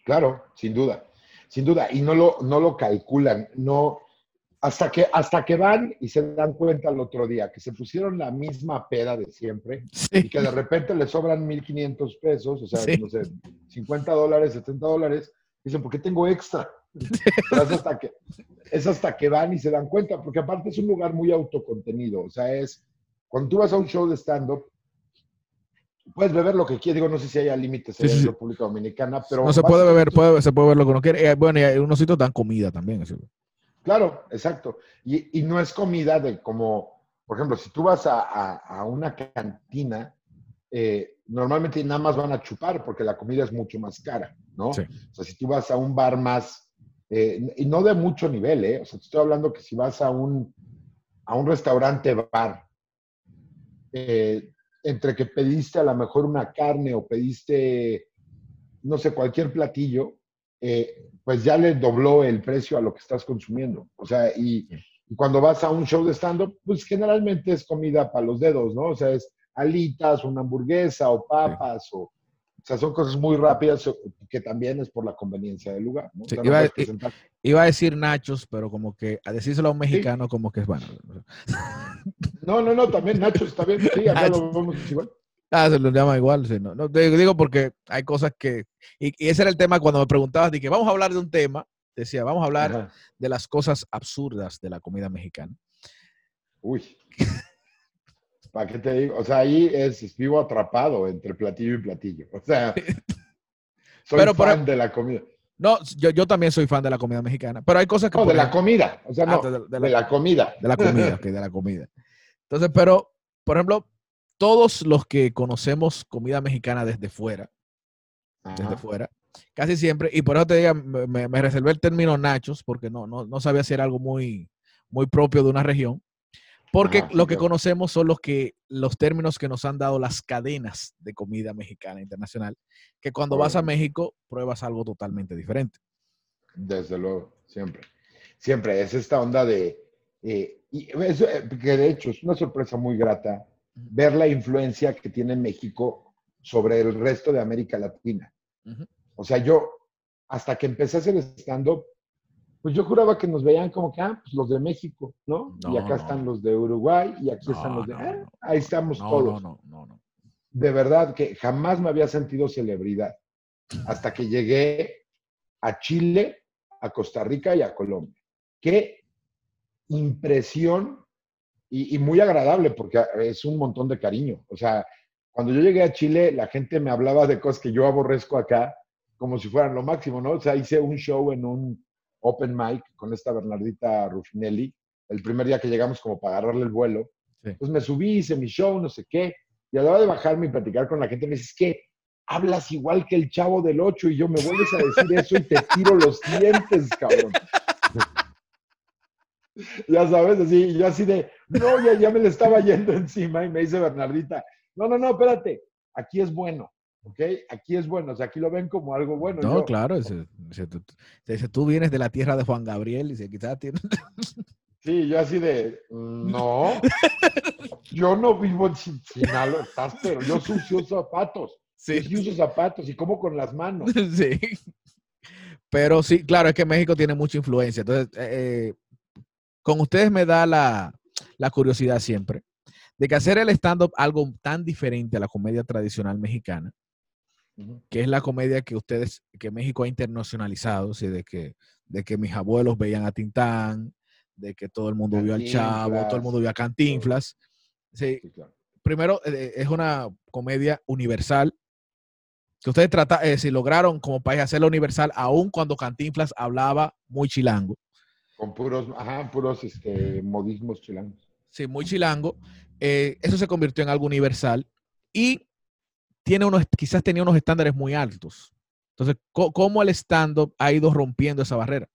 Claro, sin duda, sin duda. Y no lo, no lo calculan, no, hasta que, hasta que van y se dan cuenta el otro día que se pusieron la misma peda de siempre y que de repente les sobran 1.500 pesos, o sea, no sé, 50 dólares, 70 dólares, dicen, ¿por qué tengo extra? es, hasta que, es hasta que van y se dan cuenta, porque aparte es un lugar muy autocontenido, o sea, es cuando tú vas a un show de stand-up, puedes beber lo que quieras. Digo, no sé si haya límites en la República Dominicana, pero. No se puede beber, se puede beber lo que uno quiere. Eh, bueno, y unos sitios dan comida también. Claro, exacto. Y, no es comida de como, por ejemplo, si tú vas a, una cantina, eh, normalmente nada más van a chupar porque la comida es mucho más cara, ¿no? O sea, si tú vas a un bar más, eh, y no de mucho nivel, ¿eh? O sea, te estoy hablando que si vas a un, a un restaurante bar eh, entre que pediste a lo mejor una carne o pediste, no sé, cualquier platillo, eh, pues ya le dobló el precio a lo que estás consumiendo. O sea, y, cuando vas a un show de stand-up, pues generalmente es comida para los dedos, ¿no? O sea, es alitas, una hamburguesa o papas o o sea, son cosas muy rápidas que también es por la conveniencia del lugar. ¿no? iba, a decir nachos, pero como que a decírselo a un mexicano, como que es bueno. No, no, no, también nachos, está bien. Sí, acá lo vemos igual. Ah, se lo llama igual, sí, no, no, digo porque hay cosas que, y, ese era el tema cuando me preguntabas, que vamos a hablar de un tema, decía, vamos a hablar de las cosas absurdas de la comida mexicana. Uy. ¿Para qué te digo? O sea, ahí es, vivo atrapado entre platillo y platillo. O sea, soy fan de la comida. No, yo, yo, también soy fan de la comida mexicana, pero hay cosas que... No, de la comida. O sea, ah, no, de, la, comida. De la comida, ok, de la comida. Entonces, pero, por ejemplo, todos los que conocemos comida mexicana desde fuera, desde fuera, casi siempre, y por eso te digo, me, me, reservé el término nachos, porque no, no, no sabía si era algo muy, muy propio de una región, porque lo que conocemos son los, que, los términos que nos han dado las cadenas de comida mexicana internacional, que cuando vas a México pruebas algo totalmente diferente. Desde luego, siempre. Siempre es esta onda de... Eh, y eh, que de hecho es una sorpresa muy grata ver la influencia que tiene México sobre el resto de América Latina. O sea, yo, hasta que empecé a hacer stand-up, pues yo juraba que nos veían como que, ah, pues los de México, ¿no? y acá están los de Uruguay y aquí están los de, ah, ahí estamos todos. No, no, no, De verdad que jamás me había sentido celebridad hasta que llegué a Chile, a Costa Rica y a Colombia. Qué impresión y, y muy agradable porque es un montón de cariño. O sea, cuando yo llegué a Chile, la gente me hablaba de cosas que yo aborrezco acá, como si fueran lo máximo, ¿no? O sea, hice un show en un open mic con esta Bernardita Ruffinelli, el primer día que llegamos como para agarrarle el vuelo. Entonces me subí, hice mi show, no sé qué, y a la hora de bajarme y platicar con la gente, me dices, que hablas igual que el chavo del 8 y yo me vuelves a decir eso y te tiro los dientes, cabrón. Ya sabes, así, yo así de, no, ya, ya me le estaba yendo encima y me dice Bernardita, no, no, no, espérate, aquí es bueno. ¿ok? Aquí es bueno, o sea, aquí lo ven como algo bueno. No, claro, ese, tú, vienes de la tierra de Juan Gabriel y se quizás tienes... Sí, yo así de, mm, no, yo no vivo en Sinaloa, pero yo sucio zapatos. Sí. Yo uso zapatos y como con las manos. Sí. Pero sí, claro, es que México tiene mucha influencia. Entonces, eh, eh, con ustedes me da la, la curiosidad siempre de que hacer el stand-up algo tan diferente a la comedia tradicional mexicana, que es la comedia que ustedes, que México ha internacionalizado, de que, de que mis abuelos veían a Tintán, de que todo el mundo vio al Chavo, todo el mundo vio a Cantinflas. Sí, Primero, eh, es una comedia universal que ustedes trata, eh, si lograron como país hacerla universal, aun cuando Cantinflas hablaba muy chilango. Con puros, ajá, puros este, modismos chilangos. Sí, muy chilango. Eh, eso se convirtió en algo universal y tiene unos, quizás tenía unos estándares muy altos. Entonces, ¿cómo el stand-up ha ido rompiendo esa barrera?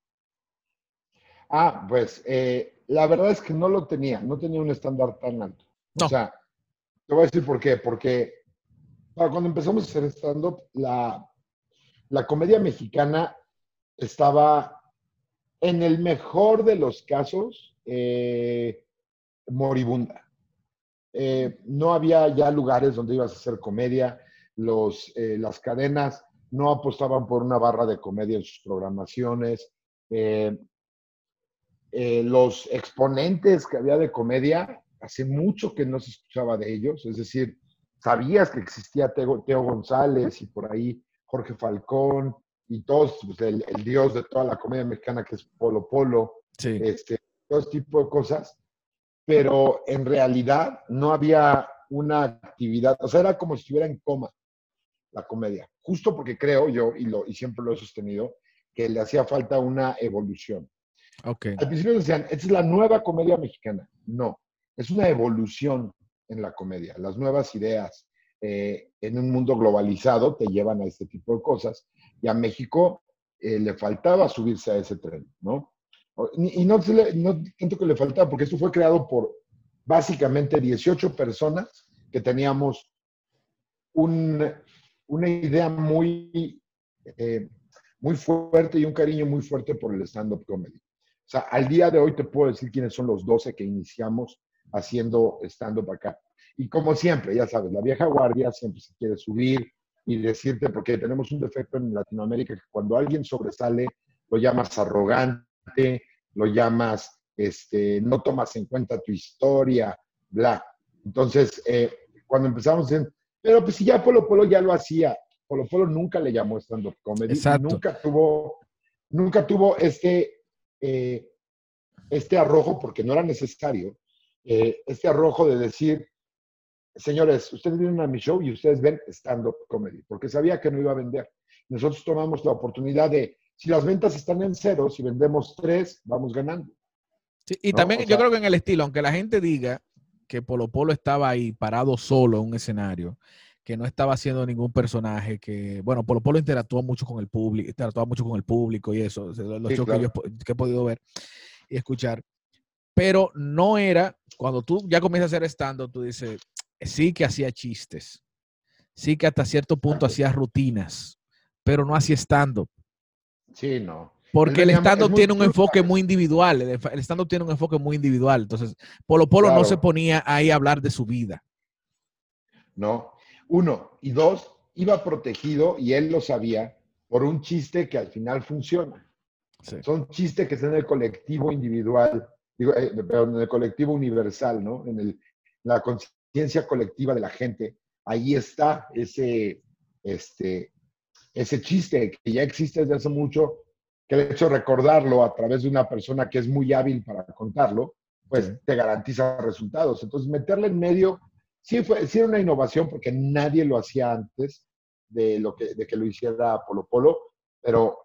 Ah, pues eh, la verdad es que no lo tenía, no tenía un estándar tan alto. O sea, te voy a decir por qué. Porque cuando empezamos a hacer stand-up, la, la comedia mexicana estaba en el mejor de los casos eh, moribunda. Eh, no había ya lugares donde ibas a hacer comedia, eh, las cadenas no apostaban por una barra de comedia en sus programaciones. Los exponentes que había de comedia, hace mucho que no se escuchaba de ellos, es decir, sabías que existía Teo, González y por ahí Jorge Falcón y todos, pues, el, dios de toda la comedia mexicana que es Polo Polo, este, todo este tipo de cosas, pero en realidad no había una actividad, o sea, era como si estuviera en coma la comedia, justo porque creo yo, y, lo, y siempre lo he sostenido, que le hacía falta una evolución. Okay. Al principio decían, esta es la nueva comedia mexicana. No, es una evolución en la comedia. Las nuevas ideas eh, en un mundo globalizado te llevan a este tipo de cosas. Y a México eh, le faltaba subirse a ese tren, ¿no? Y no, no tanto que le faltaba, porque esto fue creado por básicamente 18 personas que teníamos una idea muy, eh, muy fuerte y un cariño muy fuerte por el stand-up comedy. O sea, al día de hoy te puedo decir quiénes son los 12 que iniciamos haciendo stand-up acá. Y como siempre, ya sabes, la vieja guardia siempre se quiere subir y decirte, porque tenemos un defecto en Latinoamérica, que cuando alguien sobresale, lo llamas arrogante, lo llamas, este, no tomas en cuenta tu historia, bla. Entonces, eh, cuando empezamos en, pero pues si ya Polo Polo ya lo hacía, Polo Polo nunca le llamó stand-up comedy, nunca tuvo, nunca tuvo este, eh, este arrojo, porque no era necesario, eh, este arrojo de decir, señores, ustedes vienen a mi show y ustedes ven stand-up comedy, porque sabía que no iba a vender. Nosotros tomamos la oportunidad de si las ventas están en cero, si vendemos tres, vamos ganando. y también yo creo que en el estilo, aunque la gente diga que Polo Polo estaba ahí parado solo en un escenario, que no estaba haciendo ningún personaje, que, bueno, Polo Polo interactuó mucho con el público, interactuó mucho con el público y eso, los shows que, yo, que he podido ver y escuchar. Pero no era, cuando tú ya comienzas a hacer stand-up, tú dices, sí que hacía chistes, sí que hasta cierto punto hacía rutinas, pero no hacía stand-up. Sí, no. Porque el, stand-up tiene un enfoque muy individual. El, stand-up tiene un enfoque muy individual. Entonces, Polo Polo no se ponía ahí a hablar de su vida. No. Uno. Y dos, iba protegido, y él lo sabía, por un chiste que al final funciona. Son chistes que están en el colectivo individual, digo, eh, en el colectivo universal, ¿no? En, el, la conciencia colectiva de la gente. Ahí está ese, este, ese chiste que ya existe desde hace mucho, que el hecho de recordarlo a través de una persona que es muy hábil para contarlo, pues te garantiza resultados. Entonces, meterle en medio sí fue sí era una innovación porque nadie lo hacía antes de, lo que, de que lo hiciera Polo Polo, pero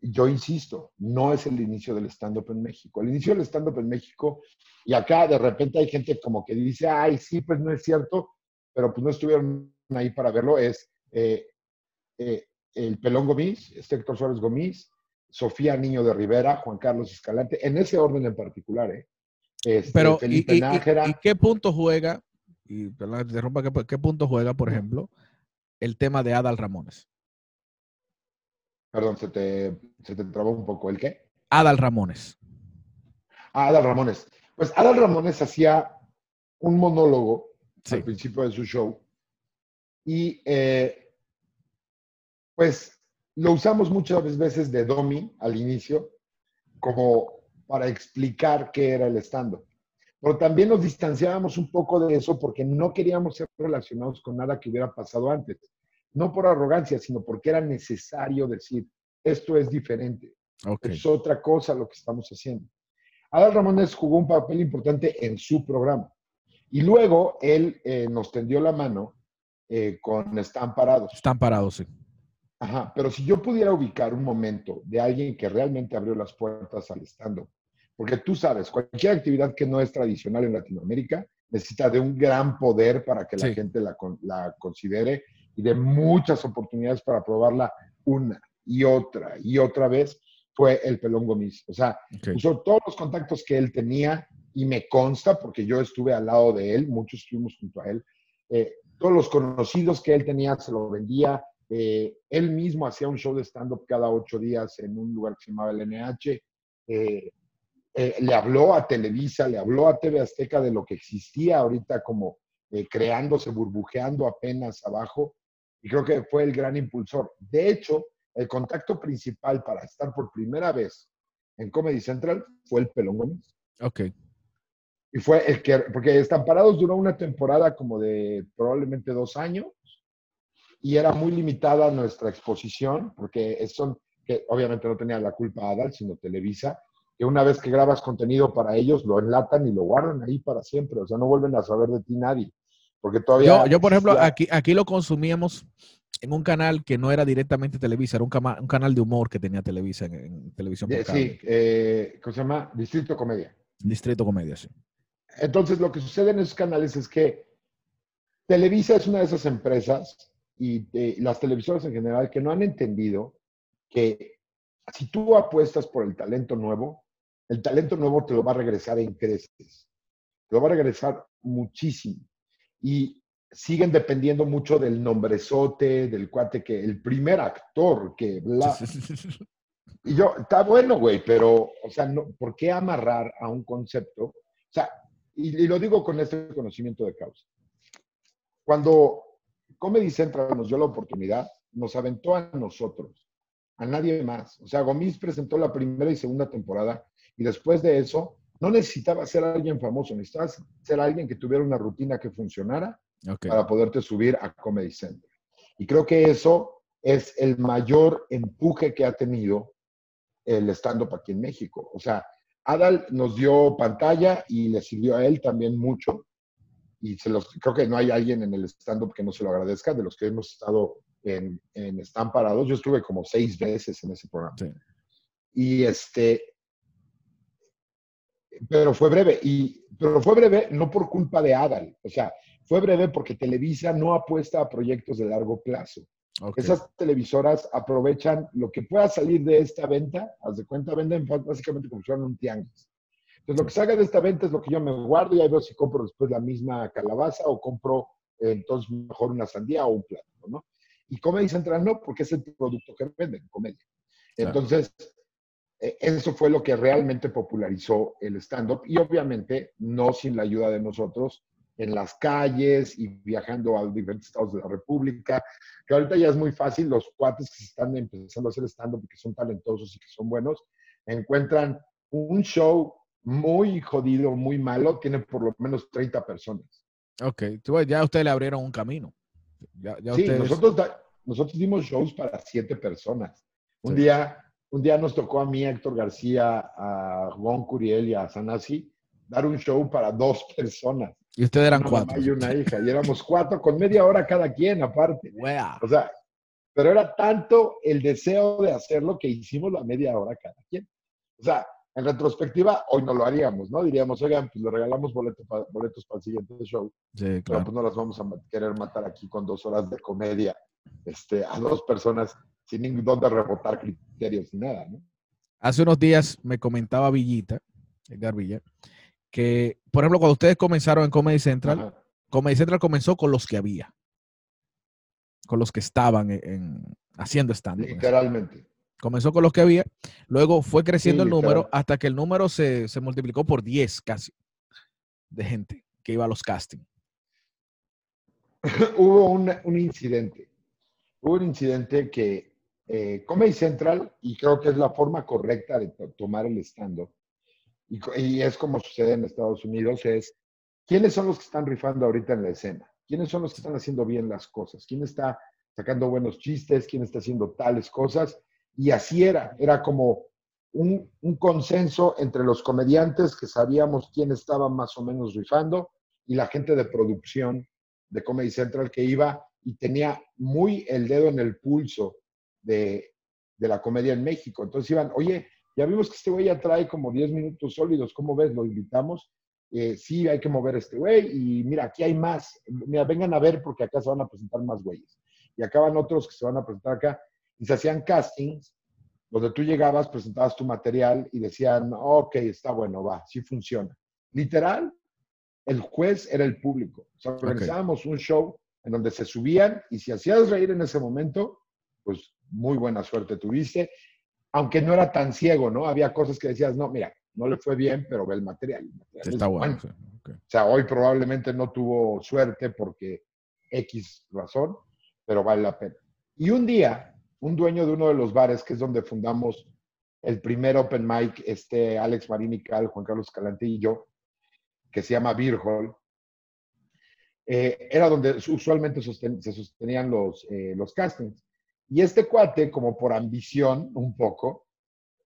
yo insisto, no es el inicio del stand-up en México. El inicio del stand-up en México, y acá de repente hay gente como que dice, ay, sí, pues no es cierto, pero pues no estuvieron ahí para verlo, es eh, eh, el Pelón Gomis, este Héctor Suárez Gomis, Sofía Niño de Rivera, Juan Carlos Escalante, en ese orden en particular, ¿eh? Este, Pero, Felipe y, Nájera. Y, qué punto juega, y perdón, interrumpa, ¿qué, ¿qué punto juega, por ejemplo, el tema de Adal Ramones? Perdón, se te, se te trabó un poco. ¿El qué? Adal Ramones. Ah, Adal Ramones. Pues Adal Ramones hacía un monólogo al principio de su show y eh, pues lo usamos muchas veces de Domi al inicio como para explicar qué era el stand-up. Pero también nos distanciábamos un poco de eso porque no queríamos ser relacionados con nada que hubiera pasado antes no por arrogancia, sino porque era necesario decir, esto es diferente, es otra cosa lo que estamos haciendo. Adal Ramones jugó un papel importante en su programa. Y luego él eh, nos tendió la mano eh, con Están Parados. Están Parados, sí. Ajá, pero si yo pudiera ubicar un momento de alguien que realmente abrió las puertas al stand-up, porque tú sabes, cualquier actividad que no es tradicional en Latinoamérica necesita de un gran poder para que la gente la, la considere y de muchas oportunidades para probarla una y otra y otra vez, fue el Pelón Gomis. O sea, usó todos los contactos que él tenía y me consta, porque yo estuve al lado de él, muchos estuvimos junto a él, eh, todos los conocidos que él tenía se lo vendía. Eh, él mismo hacía un show de stand-up cada ocho días en un lugar que se llamaba el NH. Eh, le habló a Televisa, le habló a TV Azteca de lo que existía ahorita como creándose, burbujeando apenas abajo y creo que fue el gran impulsor. De hecho, el contacto principal para estar por primera vez en Comedy Central fue el Pelón Gómez. Ok. Y fue el que, porque Estamparados duró una temporada como de probablemente dos años y era muy limitada nuestra exposición, porque son, que obviamente no tenía la culpa Adal, sino Televisa, que una vez que grabas contenido para ellos, lo enlatan y lo guardan ahí para siempre, o sea, no vuelven a saber de ti nadie. Porque todavía. Yo, por ejemplo, aquí, aquí lo consumíamos en un canal que no era directamente Televisa, era un, un canal de humor que tenía Televisa en, televisión. sí, eh, ¿cómo se llama? Distrito Comedia. Distrito Comedia, sí. Entonces, lo que sucede en esos canales es que Televisa es una de esas empresas y las televisoras en general que no han entendido que si tú apuestas por el talento nuevo, el talento nuevo te lo va a regresar en creces. Te lo va a regresar muchísimo y siguen dependiendo mucho del nombrezote, del cuate que, el primer actor que bla. Y yo, está bueno, güey, pero, o sea, no, ¿por qué amarrar a un concepto? O sea, y, lo digo con este conocimiento de causa. Cuando Comedy Central nos dio la oportunidad, nos aventó a nosotros, a nadie más. O sea, Gomis presentó la primera y segunda temporada y después de eso no necesitaba ser alguien famoso, necesitaba ser alguien que tuviera una rutina que funcionara para poderte subir a Comedy Center. Y creo que eso es el mayor empuje que ha tenido el stand-up aquí en México. O sea, Adal nos dio pantalla y le sirvió a él también mucho. Y se los, creo que no hay alguien en el stand-up que no se lo agradezca, de los que hemos estado en, en Están Parados. Yo estuve como seis veces en ese programa. Y este, pero fue breve. Y, pero fue breve no por culpa de Adal. O sea, fue breve porque Televisa no apuesta a proyectos de largo plazo. Esas televisoras aprovechan lo que pueda salir de esta venta, haz de cuenta, venden básicamente como si fueran un tianguis. Entonces, lo que salga de esta venta es lo que yo me guardo y ahí veo si compro después la misma calabaza o compro eh, entonces mejor una sandía o un plátano, ¿no? Y Comedy Central no, porque es el producto que venden, comedia. Entonces, eso fue lo que realmente popularizó el stand-up y obviamente no sin la ayuda de nosotros en las calles y viajando a diferentes estados de la República, que ahorita ya es muy fácil, los cuates que están empezando a hacer stand-up y que son talentosos y que son buenos, encuentran un show muy jodido, muy malo, tiene por lo menos 30 personas. Ok, ya ustedes le abrieron un camino. sí, nosotros, nosotros dimos shows para siete personas. Un día un día nos tocó a mí, Héctor García, a Juan Curiel y a Sanasi dar un show para dos personas. Y ustedes eran una cuatro. mamá y una hija. Y éramos cuatro con media hora cada quien aparte. Wea. O sea, pero era tanto el deseo de hacerlo que hicimos la media hora cada quien. O sea, en retrospectiva, hoy no lo haríamos, ¿no? Diríamos, oigan, pues le regalamos boleto pa- boletos para el siguiente show, Sí, pero claro. pues no las vamos a querer matar aquí con dos horas de comedia este, a dos personas sin ningún dónde rebotar criterios ni nada, ¿no? Hace unos días me comentaba Villita, Edgar Villa, que, por ejemplo, cuando ustedes comenzaron en Comedy Central, Ajá. Comedy Central comenzó con los que había, con los que estaban en, en- haciendo stand Literalmente. Comenzó con los que había, luego fue creciendo Sí, el número hasta que el número se, se multiplicó por 10 casi de gente que iba a los castings. Hubo un, un incidente. Hubo un incidente que eh, Comedy Central, y creo que es la forma correcta de to- tomar el stand-up, y, es como sucede en Estados Unidos, es quiénes son los que están rifando ahorita en la escena, quiénes son los que están haciendo bien las cosas, quién está sacando buenos chistes, quién está haciendo tales cosas, y así era, era como un consenso entre los comediantes que sabíamos quién estaba más o menos rifando y la gente de producción de Comedy Central que iba y tenía muy el dedo en el pulso de, de la comedia en México. Entonces iban, oye, ya vimos que este güey ya trae como 10 minutos sólidos, ¿cómo ves? ¿Lo invitamos? Eh, sí, hay que mover a este güey y mira, aquí hay más. Mira, vengan a ver porque acá se van a presentar más güeyes. Y acaban otros que se van a presentar acá. Y se hacían castings donde tú llegabas, presentabas tu material y decían, ok, está bueno, va, sí funciona. Literal, el juez era el público. O sea, organizábamos un show en donde se subían y si hacías reír en ese momento, pues muy buena suerte tuviste, aunque no era tan ciego, ¿no? Había cosas que decías, no, mira, no le fue bien, pero ve el material. el material Sí, es está bueno. sí. O sea, hoy probablemente no tuvo suerte porque X razón, pero vale la pena. Y un día, un dueño de uno de los bares, que es donde fundamos el primer open mic, este Alex Marini Cal, Juan Carlos Escalante y yo, que se llama Beer Hall, eh, era donde usualmente sosten- se sostenían los, eh, los castings. Y este cuate, como por ambición un poco,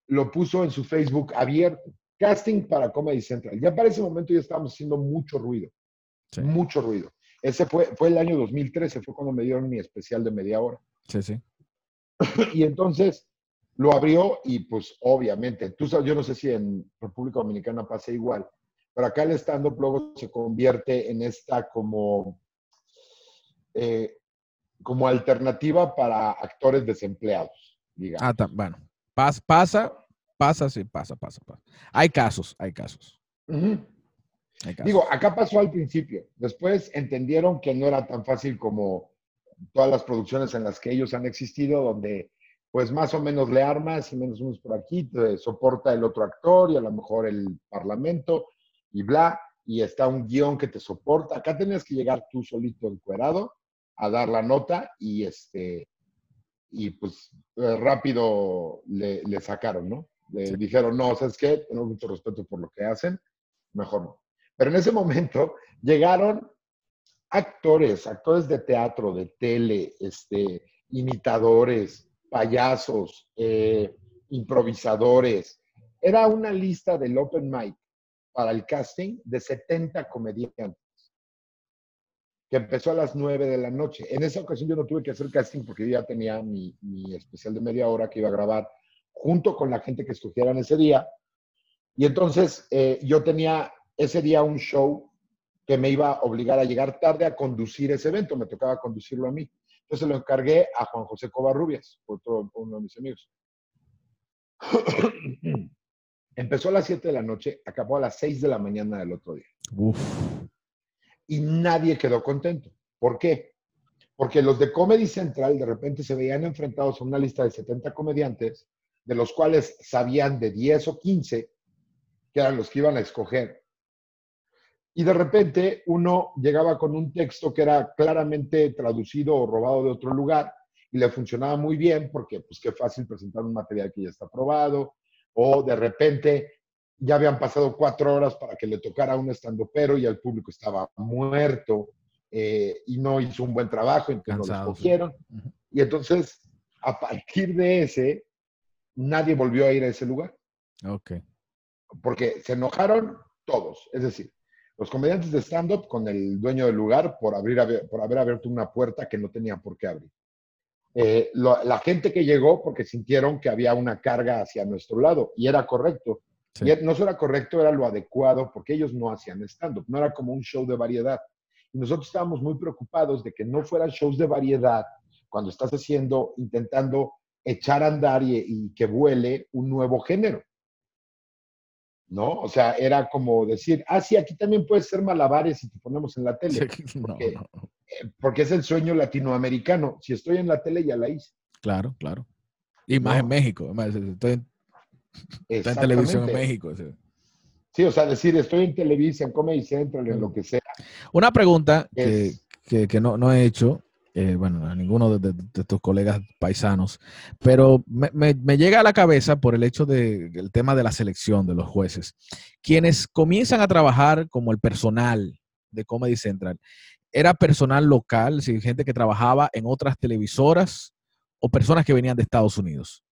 lo puso en su Facebook abierto. Casting para Comedy Central. Ya para ese momento ya estábamos haciendo mucho ruido. Sí. Mucho ruido. Ese fue, fue el año 2013, fue cuando me dieron mi especial de media hora. Sí, sí. Y entonces lo abrió y pues obviamente, tú sabes, yo no sé si en República Dominicana pasa igual, pero acá el stand-up luego se convierte en esta como, eh, como alternativa para actores desempleados, digamos. Ah, bueno. Pas- pasa, pasa, sí, pasa, pasa, pasa. Hay casos, hay casos. Hay casos. Digo, acá pasó al principio. Después entendieron que no era tan fácil como todas las producciones en las que ellos han existido, donde pues más o menos le armas y menos unos por aquí, te soporta el otro actor y a lo mejor el parlamento y bla, y está un guion que te soporta. Acá tenías que llegar tú solito encuerado a dar la nota y este y pues eh, rápido le, le sacaron, ¿no? Le Sí. dijeron, no, ¿sabes qué? Tengo mucho respeto por lo que hacen, mejor no. Pero en ese momento llegaron actores, actores de teatro, de tele, este, imitadores, payasos, eh, improvisadores. Era una lista del open mic para el casting de 70 comediantes que empezó a las 9 de la noche. En esa ocasión yo no tuve que hacer casting porque ya tenía mi, mi especial de media hora que iba a grabar junto con la gente que escogieran ese día. Y entonces eh, yo tenía ese día un show que me iba a obligar a llegar tarde a conducir ese evento, me tocaba conducirlo a mí. Entonces lo encargué a Juan José Covarrubias, otro, uno de mis amigos. Empezó a las 7 de la noche, acabó a las 6 de la mañana del otro día. Uf. Y nadie quedó contento. ¿Por qué? Porque los de Comedy Central de repente se veían enfrentados a una lista de 70 comediantes, de los cuales sabían de 10 o 15 que eran los que iban a escoger. Y de repente uno llegaba con un texto que era claramente traducido o robado de otro lugar y le funcionaba muy bien porque pues qué fácil presentar un material que ya está probado o de repente ya habían pasado cuatro horas para que le tocara a un estandopero y el público estaba muerto eh, y no hizo un buen trabajo, entonces no Cansado, sí. Ujú. Y entonces, a partir de ese, nadie volvió a ir a ese lugar Ok. porque se enojaron todos. Es decir, los comediantes de stand-up con el dueño del lugar por, abrir, por haber abierto una puerta que no tenían por qué abrir. Eh, la gente que llegó porque sintieron que había una carga hacia nuestro lado y era correcto. Y no solo era correcto, era lo adecuado porque ellos no hacían stand-up, no era como un show de variedad. Y nosotros estábamos muy preocupados de que no fueran shows de variedad cuando estás haciendo, intentando echar a andar y que vuele un nuevo género. ¿no? O sea, era como decir, ah, sí, aquí también puedes ser malabares si te ponemos en la tele. Eh, porque, es el sueño latinoamericano. Si estoy en la tele, ya la hice. Claro, claro. Y más en México. Estoy en, televisión en México. Sí. o sea, decir, estoy en Televisa, en Comedy Central, en lo que sea. Una pregunta que, que, no, no he hecho eh, bueno, a ninguno de, tus colegas paisanos, pero me, llega a la cabeza por el hecho del tema de la selección de los jueces. Quienes comienzan a trabajar como el personal de Comedy Central, ¿era personal local, si gente que trabajaba en otras televisoras o personas que venían de Estados Unidos?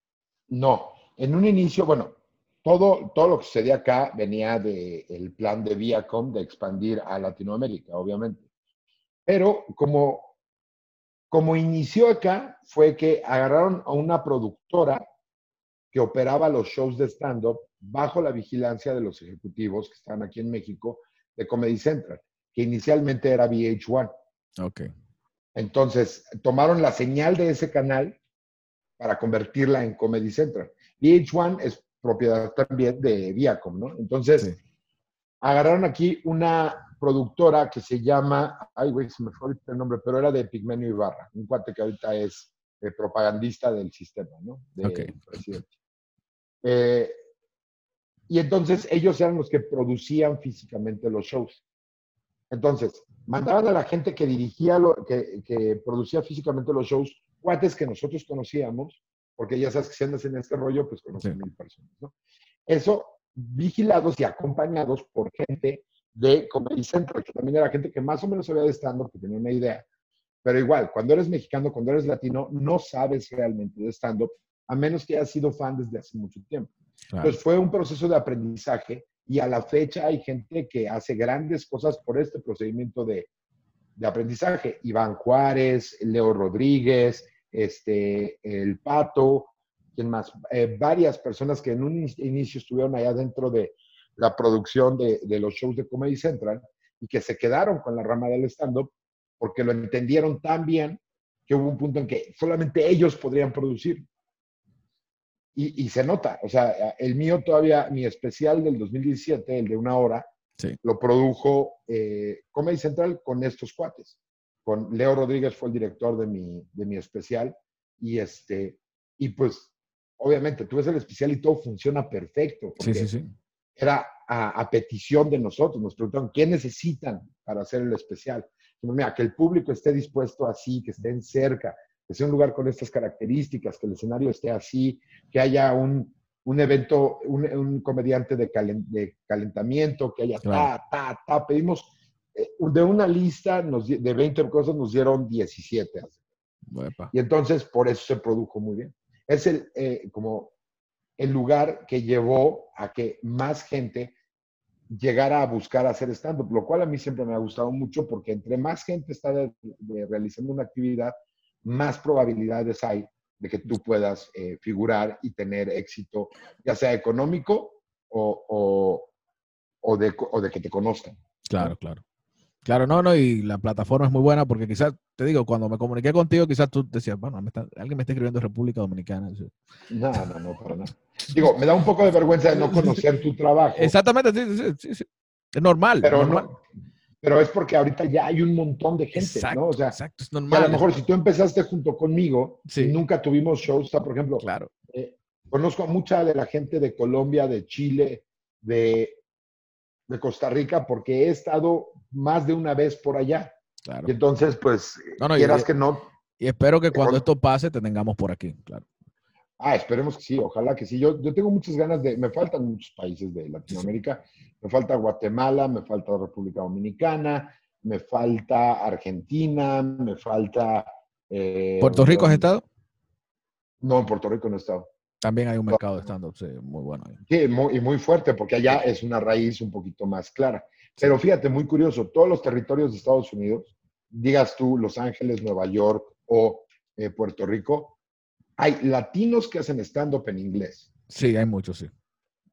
No, en un inicio, bueno, todo, todo lo que sucedía acá venía del plan de Viacom de expandir a Latinoamérica, obviamente. Pero como como inició acá, fue que agarraron a una productora que operaba los shows de stand-up bajo la vigilancia de los ejecutivos que están aquí en México de Comedy Central, que inicialmente era VH1. Ok. Entonces, tomaron la señal de ese canal para convertirla en Comedy Central. VH1 es propiedad también de Viacom, ¿no? Entonces, agarraron aquí una productora que se llama, ay, güey, se me fue el nombre, pero era de Pigmenio Ibarra, un cuate que ahorita es eh, propagandista del sistema, ¿no? De presidente. Eh, y entonces ellos eran los que producían físicamente los shows. Entonces, mandaban a la gente que dirigía, lo, que, que, producía físicamente los shows, cuates que nosotros conocíamos, porque ya sabes que si andas en este rollo, pues conocen mil personas, ¿no? Eso vigilados y acompañados por gente de Comedy Central, que también era gente que más o menos sabía de stand-up, que tenía una idea. Pero igual, cuando eres mexicano, cuando eres latino, no sabes realmente de stand-up, a menos que hayas sido fan desde hace mucho tiempo. Entonces fue un proceso de aprendizaje y a la fecha hay gente que hace grandes cosas por este procedimiento de, de aprendizaje. Iván Juárez, Leo Rodríguez, este, El Pato, ¿quién más? Eh, varias personas que en un inicio estuvieron allá dentro de, la producción de, los shows de Comedy Central y que se quedaron con la rama del stand-up porque lo entendieron tan bien que hubo un punto en que solamente ellos podrían producir. Y, se nota, o sea, el mío todavía, mi especial del 2017, el de una hora, lo produjo eh, Comedy Central con estos cuates. Con Leo Rodríguez fue el director de mi, de mi especial y este, y pues obviamente tú ves el especial y todo funciona perfecto. Sí, sí, sí era a, petición de nosotros. Nos preguntaron, ¿qué necesitan para hacer el especial? Mira, que el público esté dispuesto así, que estén cerca, que sea un lugar con estas características, que el escenario esté así, que haya un, un evento, un, comediante de, calentamiento, que haya ta, ta, ta. Pedimos de una lista nos, de 20 cosas, nos dieron 17. Y entonces por eso se produjo muy bien. Es el, eh, como el lugar que llevó a que más gente llegara a buscar hacer stand-up, lo cual a mí siempre me ha gustado mucho porque entre más gente está realizando una actividad, más probabilidades hay de que tú puedas eh, figurar y tener éxito, ya sea económico o, o, de, o de que te conozcan. Claro, claro. Claro, no, no, y la plataforma es muy buena porque quizás, te digo, cuando me comuniqué contigo, quizás tú decías, bueno, alguien me está escribiendo República Dominicana. No, no, no, para nada. Digo, me da un poco de vergüenza de no conocer tu trabajo. Exactamente, sí, sí, sí. Es normal. Pero, No, pero es porque ahorita ya hay un montón de gente, ¿no? O sea, exacto, es normal. a lo mejor si tú empezaste junto conmigo y nunca tuvimos shows, por ejemplo, claro. Eh, conozco a mucha de la gente de Colombia, de Chile, de, de Costa Rica, porque he estado más de una vez por allá. Y entonces, pues, quieras que no. Y espero que cuando esto pase te tengamos por aquí, claro. Ah, esperemos que sí, ojalá que sí. Yo, yo tengo muchas ganas de, me faltan muchos países de Latinoamérica. Me falta Guatemala, me falta República Dominicana, me falta Argentina, me falta... Eh, ¿Puerto Rico has estado? No, en Puerto Rico no he estado. También hay un mercado de stand-up sí, muy bueno. Sí, muy, y muy fuerte, porque allá es una raíz un poquito más clara. Pero fíjate, muy curioso, todos los territorios de Estados Unidos, digas tú Los Ángeles, Nueva York o eh, Puerto Rico, hay latinos que hacen stand-up en inglés. Sí, hay muchos, sí.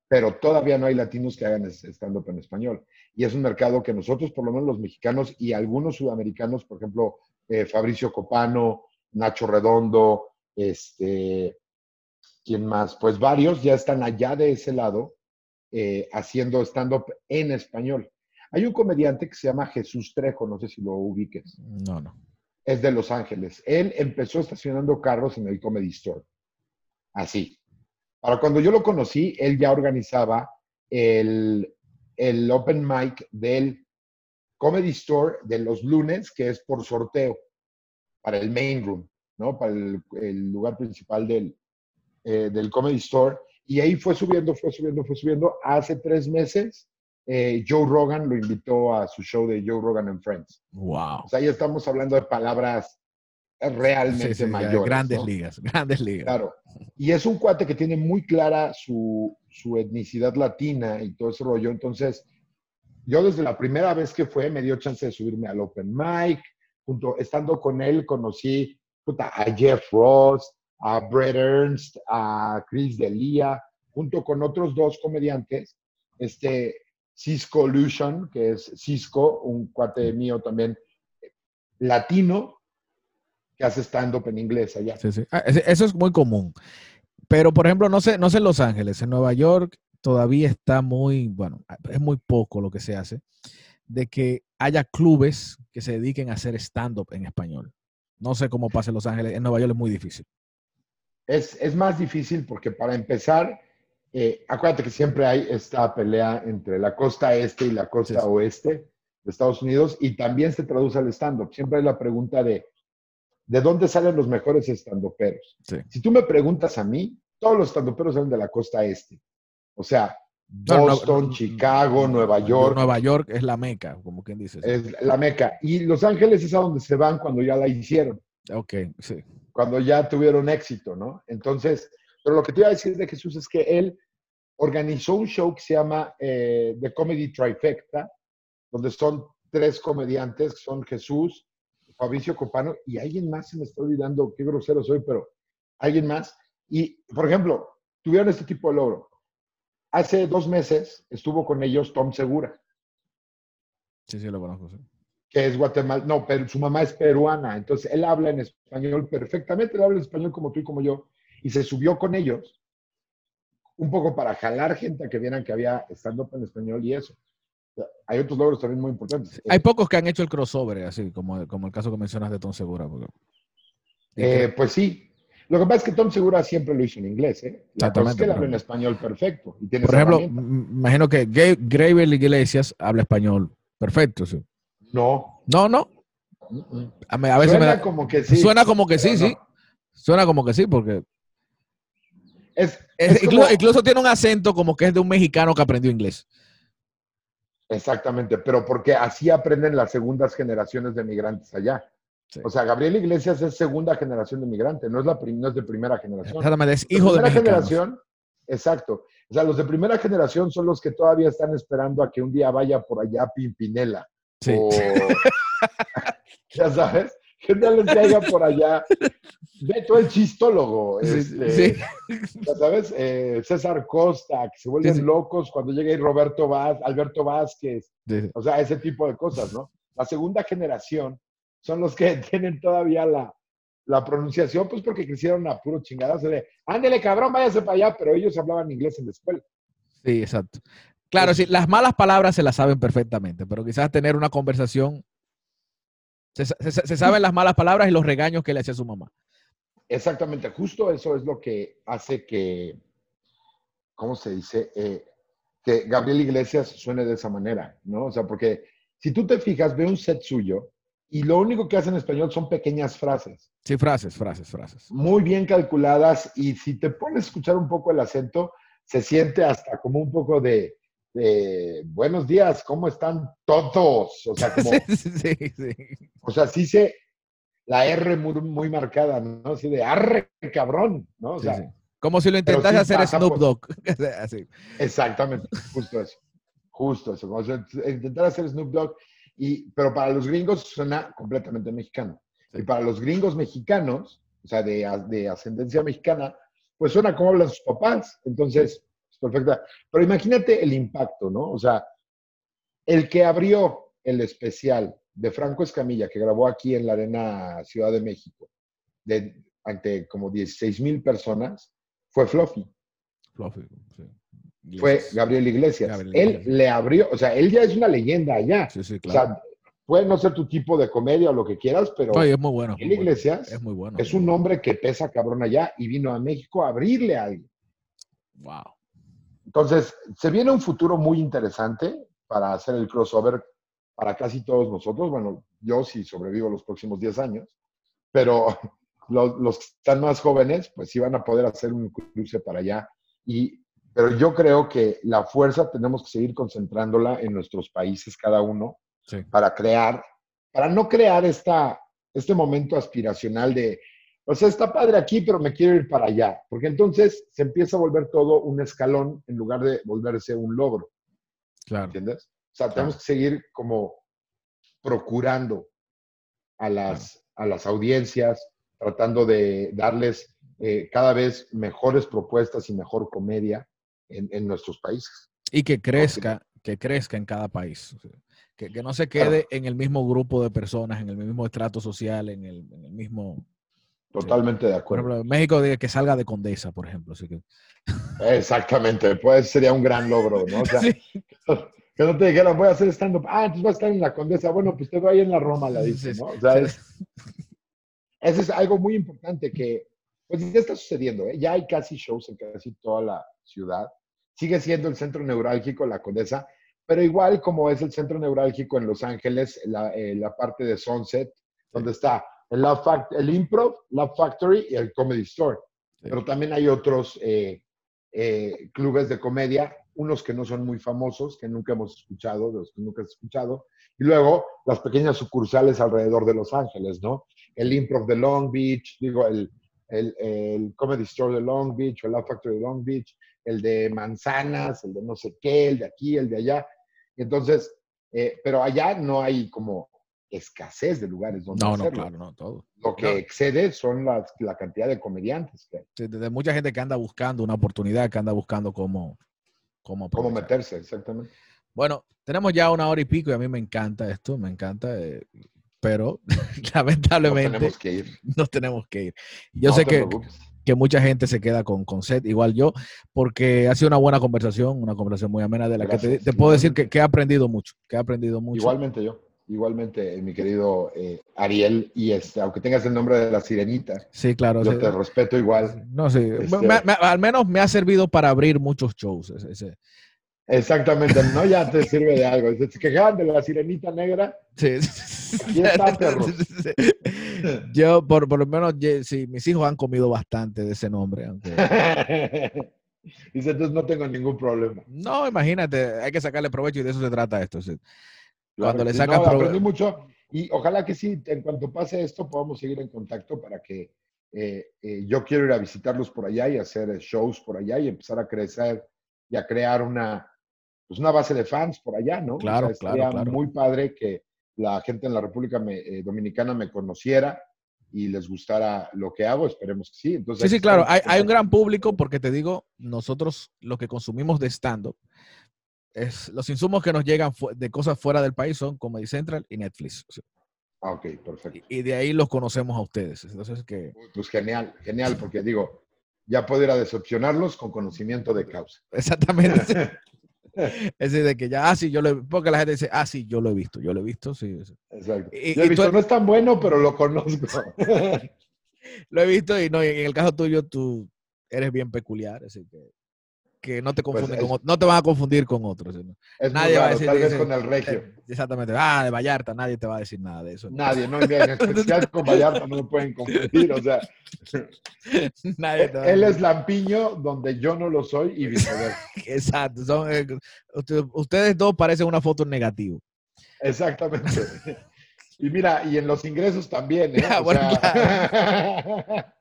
Pero todavía no hay latinos que hagan stand-up en español. Y es un mercado que nosotros, por lo menos los mexicanos y algunos sudamericanos, por ejemplo, eh, Fabricio Copano, Nacho Redondo, este, ¿quién más? Pues varios ya están allá de ese lado eh, haciendo stand-up en español. Hay un comediante que se llama Jesús Trejo, no sé si lo ubiques. No, no. Es de Los Ángeles. Él empezó estacionando carros en el Comedy Store. Así. Para cuando yo lo conocí, él ya organizaba el, el open mic del Comedy Store de los lunes, que es por sorteo, para el main room, ¿no? Para el, el lugar principal del, eh, del Comedy Store. Y ahí fue subiendo, fue subiendo, fue subiendo. Hace tres meses, eh, Joe Rogan lo invitó a su show de Joe Rogan and Friends. Wow. O sea, ahí estamos hablando de palabras realmente Sí, sí, mayores. grandes ¿no? ligas, grandes ligas. Claro. Y es un cuate que tiene muy clara su, su etnicidad latina y todo ese rollo. Entonces, yo desde la primera vez que fue, me dio chance de subirme al Open Mic. Junto, estando con él, conocí puta, a Jeff Ross, a Brett Ernst, a Chris D'Elia, junto con otros dos comediantes. Este, Cisco Illusion, que es Cisco, un cuate mío también latino, que hace stand-up en inglés allá. Sí. Ah, Eso es muy común. Pero, por ejemplo, no sé, no sé en Los Ángeles, en Nueva York todavía está muy, bueno, es muy poco lo que se hace, de que haya clubes que se dediquen a hacer stand-up en español. No sé cómo pasa en Los Ángeles, en Nueva York es muy difícil. Es, es más difícil porque para empezar, eh, acuérdate que siempre hay esta pelea entre la costa este y la costa Sí, oeste de Estados Unidos y también se traduce al stand-up. Siempre hay la pregunta de, ¿de dónde salen los mejores stand-uperos? Sí. Si tú me preguntas a mí, todos los stand-uperos salen de la costa este. O sea, No, no, Boston, no, Chicago, Nueva York, Nueva York es la meca, como quien dice. es la meca. Y Los Ángeles es a donde se van cuando ya la hicieron. Ok, sí. Cuando ya tuvieron éxito, ¿no? Entonces, pero lo que te iba a decir de Jesús es que él organizó un show que se llama eh, The Comedy Trifecta, donde son tres comediantes, son Jesús, Fabricio Copano y alguien más, se me está olvidando qué grosero soy, pero alguien más. Y, por ejemplo, tuvieron este tipo de logro. Hace dos meses estuvo con ellos Tom Segura, Sí, sí, lo conozco. sí. Que es Guatemala, no, pero su mamá es peruana, entonces él habla en español perfectamente, él habla en español como tú y como yo, y se subió con ellos, un poco para jalar gente a que vieran que había stand-up en español y eso. Hay otros logros también muy importantes. Hay pocos que han hecho el crossover, así como, como el caso que mencionas de Tom Segura. porque- Eh, pues sí. Lo que pasa es que Tom Segura siempre lo hizo en inglés, ¿eh? La cosa es que él habla en español perfecto. Y tiene Por ejemplo, imagino que Gravel Iglesias habla español perfecto. sí. No. No, no. A, me- a veces me Suena da- como que sí. suena como que sí, no. sí. Suena como que sí, porque Es, es- es incluso, como- incluso tiene un acento como que es de un mexicano que aprendió inglés. Exactamente, pero porque así aprenden las segundas generaciones de migrantes allá. Sí. O sea, Gabriel Iglesias es segunda generación de migrante, no es, la no es de primera generación. Exactamente, es De hijo de primera mexicanos. generación, exacto. O sea, los de primera generación son los que todavía están esperando a que un día vaya por allá Pimpinela. Sí. O, ya sabes, que día les caiga por allá. Beto el chistólogo. Sí, este, sí. ya sabes, eh, César Costa, que se vuelven Sí, sí. locos cuando llega ahí Roberto Vaz, Alberto Vázquez, o sea, ese tipo de cosas, ¿no? La segunda generación son los que tienen todavía la, la pronunciación, pues porque crecieron a puro chingadazo de, ándele cabrón, váyase para allá, pero ellos hablaban inglés en la escuela. Sí, exacto. Claro, sí, las malas palabras se las saben perfectamente, pero quizás tener una conversación. Se, se- se saben las malas palabras y los regaños que le hacía su mamá. Exactamente, justo eso es lo que hace que, ¿cómo se dice? Eh, que Gabriel Iglesias suene de esa manera, ¿no? O sea, porque si tú te fijas, ve un set suyo y lo único que hace en español son pequeñas frases, Sí, frases, frases, frases. muy bien calculadas y si te pones a escuchar un poco el acento, se siente hasta como un poco de, de, buenos días, ¿cómo están todos? O sea, como, Sí, sí, sí. o sea, sí se, la R muy, muy marcada, ¿no? Así de arre, cabrón, ¿no? O sea. Como si lo intentase hacer Snoop por- Dogg. Así. Exactamente, justo eso. Justo eso. Como si intentar hacer Snoop Dogg, y, pero para los gringos suena completamente mexicano. Y para los gringos mexicanos, o sea, de, de ascendencia mexicana, pues suena como hablan sus papás. Entonces, es perfecta. Pero imagínate el impacto, ¿no? O sea, el que abrió el especial de Franco Escamilla, que grabó aquí en la Arena Ciudad de México, de, ante como 16 mil personas, fue Fluffy Fluffy, sí. fue Iglesias. Gabriel Iglesias. Él le abrió, o sea, él ya es una leyenda allá. Sí, sí, O claro. sea, puede no ser tu tipo de comedia o lo que quieras, pero Oye, es muy bueno. es Gabriel muy bueno. Iglesias Es muy bueno. es un hombre que pesa cabrón allá y vino a México a abrirle a alguien. Wow. Entonces, se viene un futuro muy interesante para hacer el crossover para casi todos nosotros. Bueno, yo sí sobrevivo los próximos 10 años, pero los, los que están más jóvenes, pues sí van a poder hacer un cruce para allá. Y, pero yo creo que la fuerza tenemos que seguir concentrándola en nuestros países cada uno Sí. para crear, para no crear esta, este momento aspiracional de, o sea, está padre aquí, pero me quiero ir para allá, porque entonces se empieza a volver todo un escalón en lugar de volverse un logro, Claro. ¿entiendes? O sea, tenemos que seguir como procurando a las, a las audiencias, tratando de darles eh, cada vez mejores propuestas y mejor comedia en, en nuestros países. Y que crezca, que crezca en cada país. Que, que no se quede en el mismo grupo de personas, en el mismo estrato social, en el, en el mismo. Totalmente de Por acuerdo. ejemplo, en México diga que salga de Condesa, por ejemplo. Así que, Exactamente, pues sería un gran logro, ¿no? O sea, Sí. que no te dijeran, voy a hacer stand-up. Ah, entonces va a estar en la Condesa. Bueno, pues te voy en la Roma, la dice, Sí, ¿no? O sea, sí. es, eso es algo muy importante que, pues ya está sucediendo, ¿eh? Ya hay casi shows en casi toda la ciudad. Sigue siendo el centro neurálgico la Condesa, pero igual como es el centro neurálgico en Los Ángeles, la, eh, la parte de Sunset, donde está el, Laugh Fact- el Improv, Love Factory y el Comedy Store. Sí. Pero también hay otros eh, eh, clubes de comedia, unos que no son muy famosos, que nunca hemos escuchado, de los que nunca has escuchado, y luego las pequeñas sucursales alrededor de Los Ángeles, ¿no? El Improv de Long Beach, digo, el, el, el Comedy Store de Long Beach, o el Laugh Factory de Long Beach, el de Manzanas, el de no sé qué, el de aquí, el de allá. Entonces, eh, pero allá no hay como escasez de lugares donde no, no, hacerlo. claro, no, todo. Lo que No. excede son las, la cantidad de comediantes que hay. Sí, de, de mucha gente que anda buscando una oportunidad, que anda buscando cómo, cómo, Cómo meterse, exactamente. Bueno, tenemos ya una hora y pico y a mí me encanta esto, me encanta, eh, pero No lamentablemente tenemos que ir. nos tenemos que ir. Yo No sé que, preocupes. que mucha gente se queda con, con Seth, igual yo, porque ha sido una buena conversación, una conversación muy amena de la que te, Gracias, te puedo decir que, que he aprendido mucho, que he aprendido mucho. Igualmente yo. Igualmente, mi querido eh, Ariel, y este, aunque tengas el nombre de la sirenita, Sí, claro. yo sí. te respeto igual. No, sí. Este- me- me- al menos me ha servido para abrir muchos shows. ese- ese. Exactamente, no ya te sirve de algo. Se quejaban de la sirenita negra. Sí. Aquí está, perros. Yo, por, por lo menos, sí, mis hijos han comido bastante de ese nombre. aunque- Dice, entonces no tengo ningún problema. No, imagínate, hay que sacarle provecho y de eso se trata esto. sí. Cuando le sí. sacas No, aprendí mucho y ojalá que sí, en cuanto pase esto, podamos seguir en contacto para que eh, eh, yo quiero ir a visitarlos por allá y hacer eh, shows por allá y empezar a crecer y a crear una, pues una base de fans por allá, ¿no? Claro, estaría claro, claro. muy padre que la gente en la República me- eh, Dominicana me conociera y les gustara lo que hago, esperemos que sí. Entonces, Sí, sí, claro. Hay, hay un gran público porque te digo, nosotros lo que consumimos de stand-up, es, los insumos que nos llegan de cosas fuera del país son Comedy Central y Netflix. Ah, ok, perfecto. y, y de ahí los conocemos a ustedes. Entonces, que Pues genial, genial, porque digo, ya puedo ir a decepcionarlos con conocimiento de causa. exactamente. es decir, de que ya, ah, sí, yo lo he porque la gente dice, ah, sí, yo lo he visto, yo lo he visto, sí. sí. Exacto. Y- Yo he y tú- visto, no es tan bueno, pero lo conozco. Lo he visto y no, y en el caso tuyo tú eres bien peculiar, así que, que no te confunden Pues es- con ot- no te van a confundir con otros. Nadie va a decir- tal vez con el regio. Eh, Exactamente. Ah, de Vallarta, nadie te va a decir nada de eso. Nadie, no, en especial con Vallarta no me pueden confundir. O sea, Nadie te va a él es lampiño donde yo no lo soy y viceversa. Exacto. Son, eh, ustedes, dos parecen una foto en negativo. Exactamente. Y mira, y en los ingresos también, ¿eh? Ah, bueno, sea,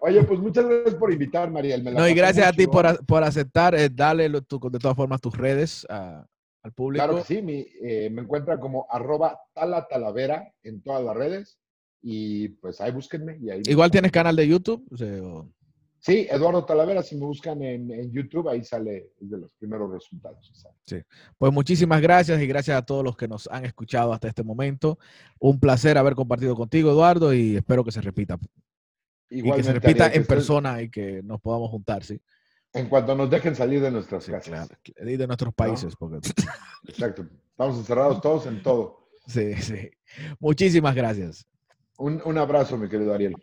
Oye, pues muchas gracias por invitar, Mariel. no, y gracias a ti por, por aceptar. Eh, dale de todas formas tus redes al público. Claro que sí, eh, me encuentra como arroba talatalavera en todas las redes. Y pues ahí búsquenme. Y ahí Igual tienes canal de YouTube. Sí, Eduardo Talavera, si me buscan en, YouTube, ahí sale de los primeros resultados. Sí, pues muchísimas gracias y gracias a todos los que nos han escuchado hasta este momento. Un placer haber compartido contigo, Eduardo, y espero que se repita. Y que se repita en persona y que nos podamos juntar, sí. En cuanto nos dejen salir de nuestras casas. Claro, y de nuestros países. Porque... Exacto. Estamos encerrados todos en todo. Sí, sí. Muchísimas gracias. Un, un abrazo, mi querido Ariel.